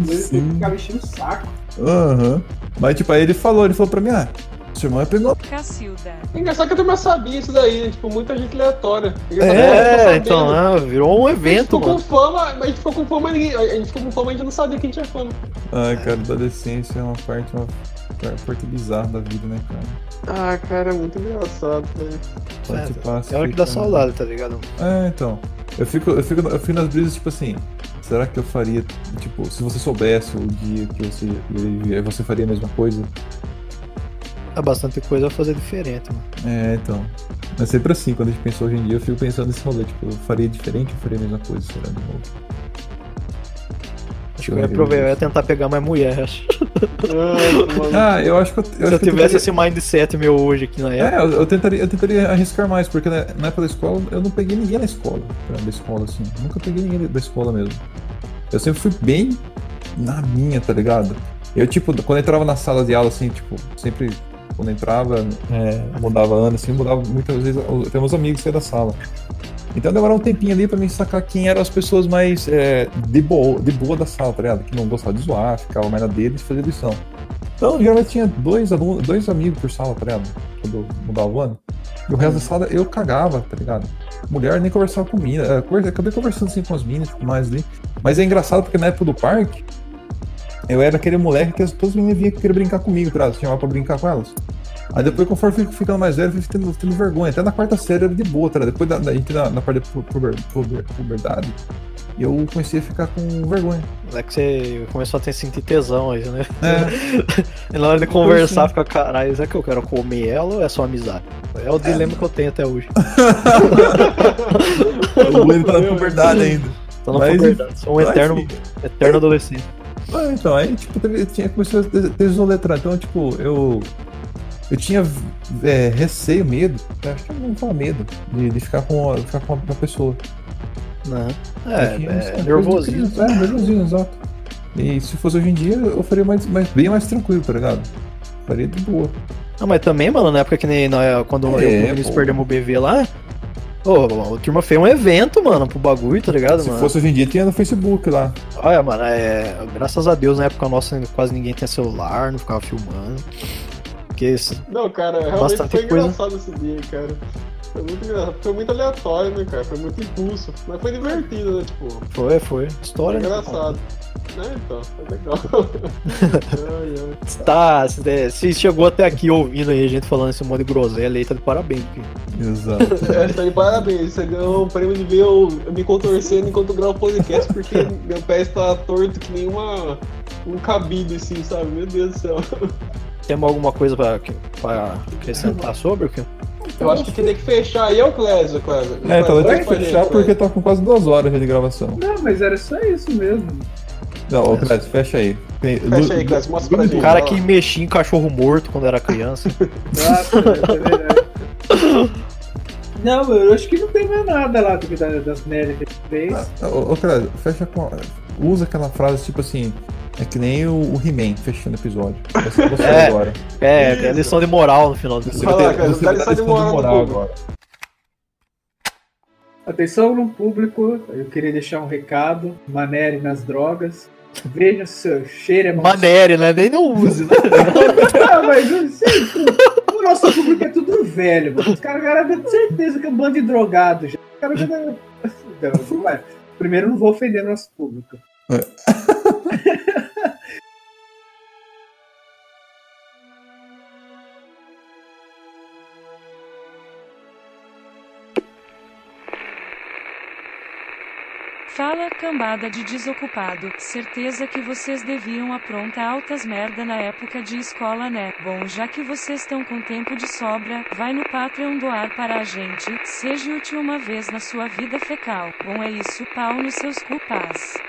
Ele Sim. ficava enchendo o saco. Aham. Mas tipo, aí ele falou, ele falou pra mim, ah, seu irmão é pegou. Cacilda. Engraçado que eu também sabia isso daí, né? Tipo, muita gente aleatória. Engraçado É, então, ah, virou um A gente evento, ficou com mano. fama, mas a gente ficou com fama, ninguém- a gente ficou com fama a gente não sabia que a gente tinha fama. Ai, cara, adolescência é uma parte, uma, parte bizarra da vida, né, cara? Ah, cara, é muito engraçado, velho. Só É, passa, É hora que dá fica- saudade, tá ligado? É, então. Eu fico, eu fico, eu fico nas brisas, tipo assim, será que eu faria, tipo, se você soubesse o dia que você ia viver, você faria a mesma coisa? É bastante coisa a fazer diferente, mano. É, então. É sempre assim, quando a gente pensa hoje em dia, eu fico pensando nesse rolê, tipo, eu faria diferente ou faria a mesma coisa, será de novo? Acho que eu ia aproveitar, eu ia tentar pegar mais mulher, acho. Ah, eu acho que eu, eu, Se eu que eu tivesse tentaria- esse mindset meu hoje aqui na época. É, eu, eu tentaria, eu tentaria arriscar mais, porque na, na época da escola eu não peguei ninguém na escola, da escola assim. Nunca peguei ninguém da escola mesmo. Eu sempre fui bem na minha, tá ligado? Eu, tipo, quando eu entrava na sala de aula, assim, tipo, sempre quando entrava, é, mudava ano, assim, mudava muitas vezes. Tem meus amigos que da sala. Então demorava um tempinho ali pra mim sacar quem eram as pessoas mais é, de, boa, de boa da sala, tá ligado? Que não gostavam de zoar, ficava mais na deles e fazia lição. Então, geralmente tinha dois alunos, dois amigos por sala, tá ligado? Quando mudava o ano. E o resto da sala eu cagava, tá ligado? Mulher nem conversava com mina. é, Acabei conversando assim com as minas e tudo mais ali. Mas é engraçado porque na época do parque, eu era aquele moleque que as- todas as meninas vinham querer brincar comigo, tá? Chamava pra brincar com elas. Aí depois, conforme eu fui ficando mais velho, eu fui tendo, tendo vergonha. Até na quarta série era de boa, tá? Depois da, da, entrei na, na parte da pu- puber, puber, puberdade, eu comecei a ficar com vergonha. É que você começou a ter sentir tesão aí, né? É, E na hora de conversar, fica, caralho, será que eu quero comer ela ou é só amizade? É o dilema que eu tenho até hoje. o Lênin tá na puberdade ainda. Tô na Mas, puberdade, sou um eterno, eterno adolescente. Ah, então, aí, tipo, teve, tinha, começou a isoletrar. Então, tipo, eu. Eu tinha é, receio, medo. eu Acho que eu não falo medo de, de ficar com, ficar com uma pessoa. Não. Eu É, tinha, é, É, nervosinho, exato. E se fosse hoje em dia, eu faria mais, mais, bem mais tranquilo, tá ligado? Faria de boa. Não, mas também, mano, na época que nem nós, quando eu É, e o Vinícius pô. perdemos o BV lá, ô, a turma fez um evento, mano, pro bagulho, tá ligado, Se mano? fosse hoje em dia, tinha no Facebook lá. Olha, mano, é, graças a Deus, na época nossa, quase ninguém tinha celular, não ficava filmando. Porque Não, cara, realmente Bastante foi coisa. engraçado esse dia, cara. Foi muito engraçado. Foi muito aleatório, né, cara? Foi muito impulso. Mas foi divertido, né? Tipo, Foi, foi. foi História. né? engraçado. É, então, foi legal. ai, ai. Se, tá, se, se chegou até aqui ouvindo aí a gente falando esse monte de groselha aí, tá de parabéns. Porque... Exato. É, tá de parabéns. Você ganhou um prêmio de ver eu, eu me contorcendo enquanto eu gravo o podcast, porque meu pé está torto que nem uma, um cabide, assim, sabe? Meu Deus do céu. Temos alguma coisa pra, pra acrescentar sobre o que? Eu acho que tem que fechar aí é o Clésio, Clésio. É, então tenho que fechar porque Clésio. tá com quase duas horas já de gravação. Não, mas era só isso mesmo. Não, ô Clécio, fecha aí. Fecha aí, Clésio, mostra pra O gente. cara vai que mexia em cachorro morto quando era criança. Nossa, é verdade. Não, eu acho que não tem mais nada lá do que da- das merdas que ele fez. Ah, Ô, Clécio, fecha com. Usa aquela frase tipo assim. É que nem o, o He-Man fechando o episódio. É. agora. É, é lição de moral no final do Vai episódio. lá, vai cara, você dá lição de moral moral público. agora. Atenção no público, eu queria deixar um recado. Manere nas drogas. Veja se seu cheiro é Manere, né? Nem não use, né? Ah, mas assim, o nosso público é tudo velho, mano. Os caras cara, têm certeza que é um bando de drogado já. Os caras já. Não. Primeiro, não vou ofender nosso público. Fala, cambada de desocupado. Certeza que vocês deviam aprontar altas merda na época de escola, né? Bom, já que vocês estão com tempo de sobra, vai no Patreon doar para a gente. Seja útil uma vez na sua vida fecal. Bom, é isso, pau nos seus culpas.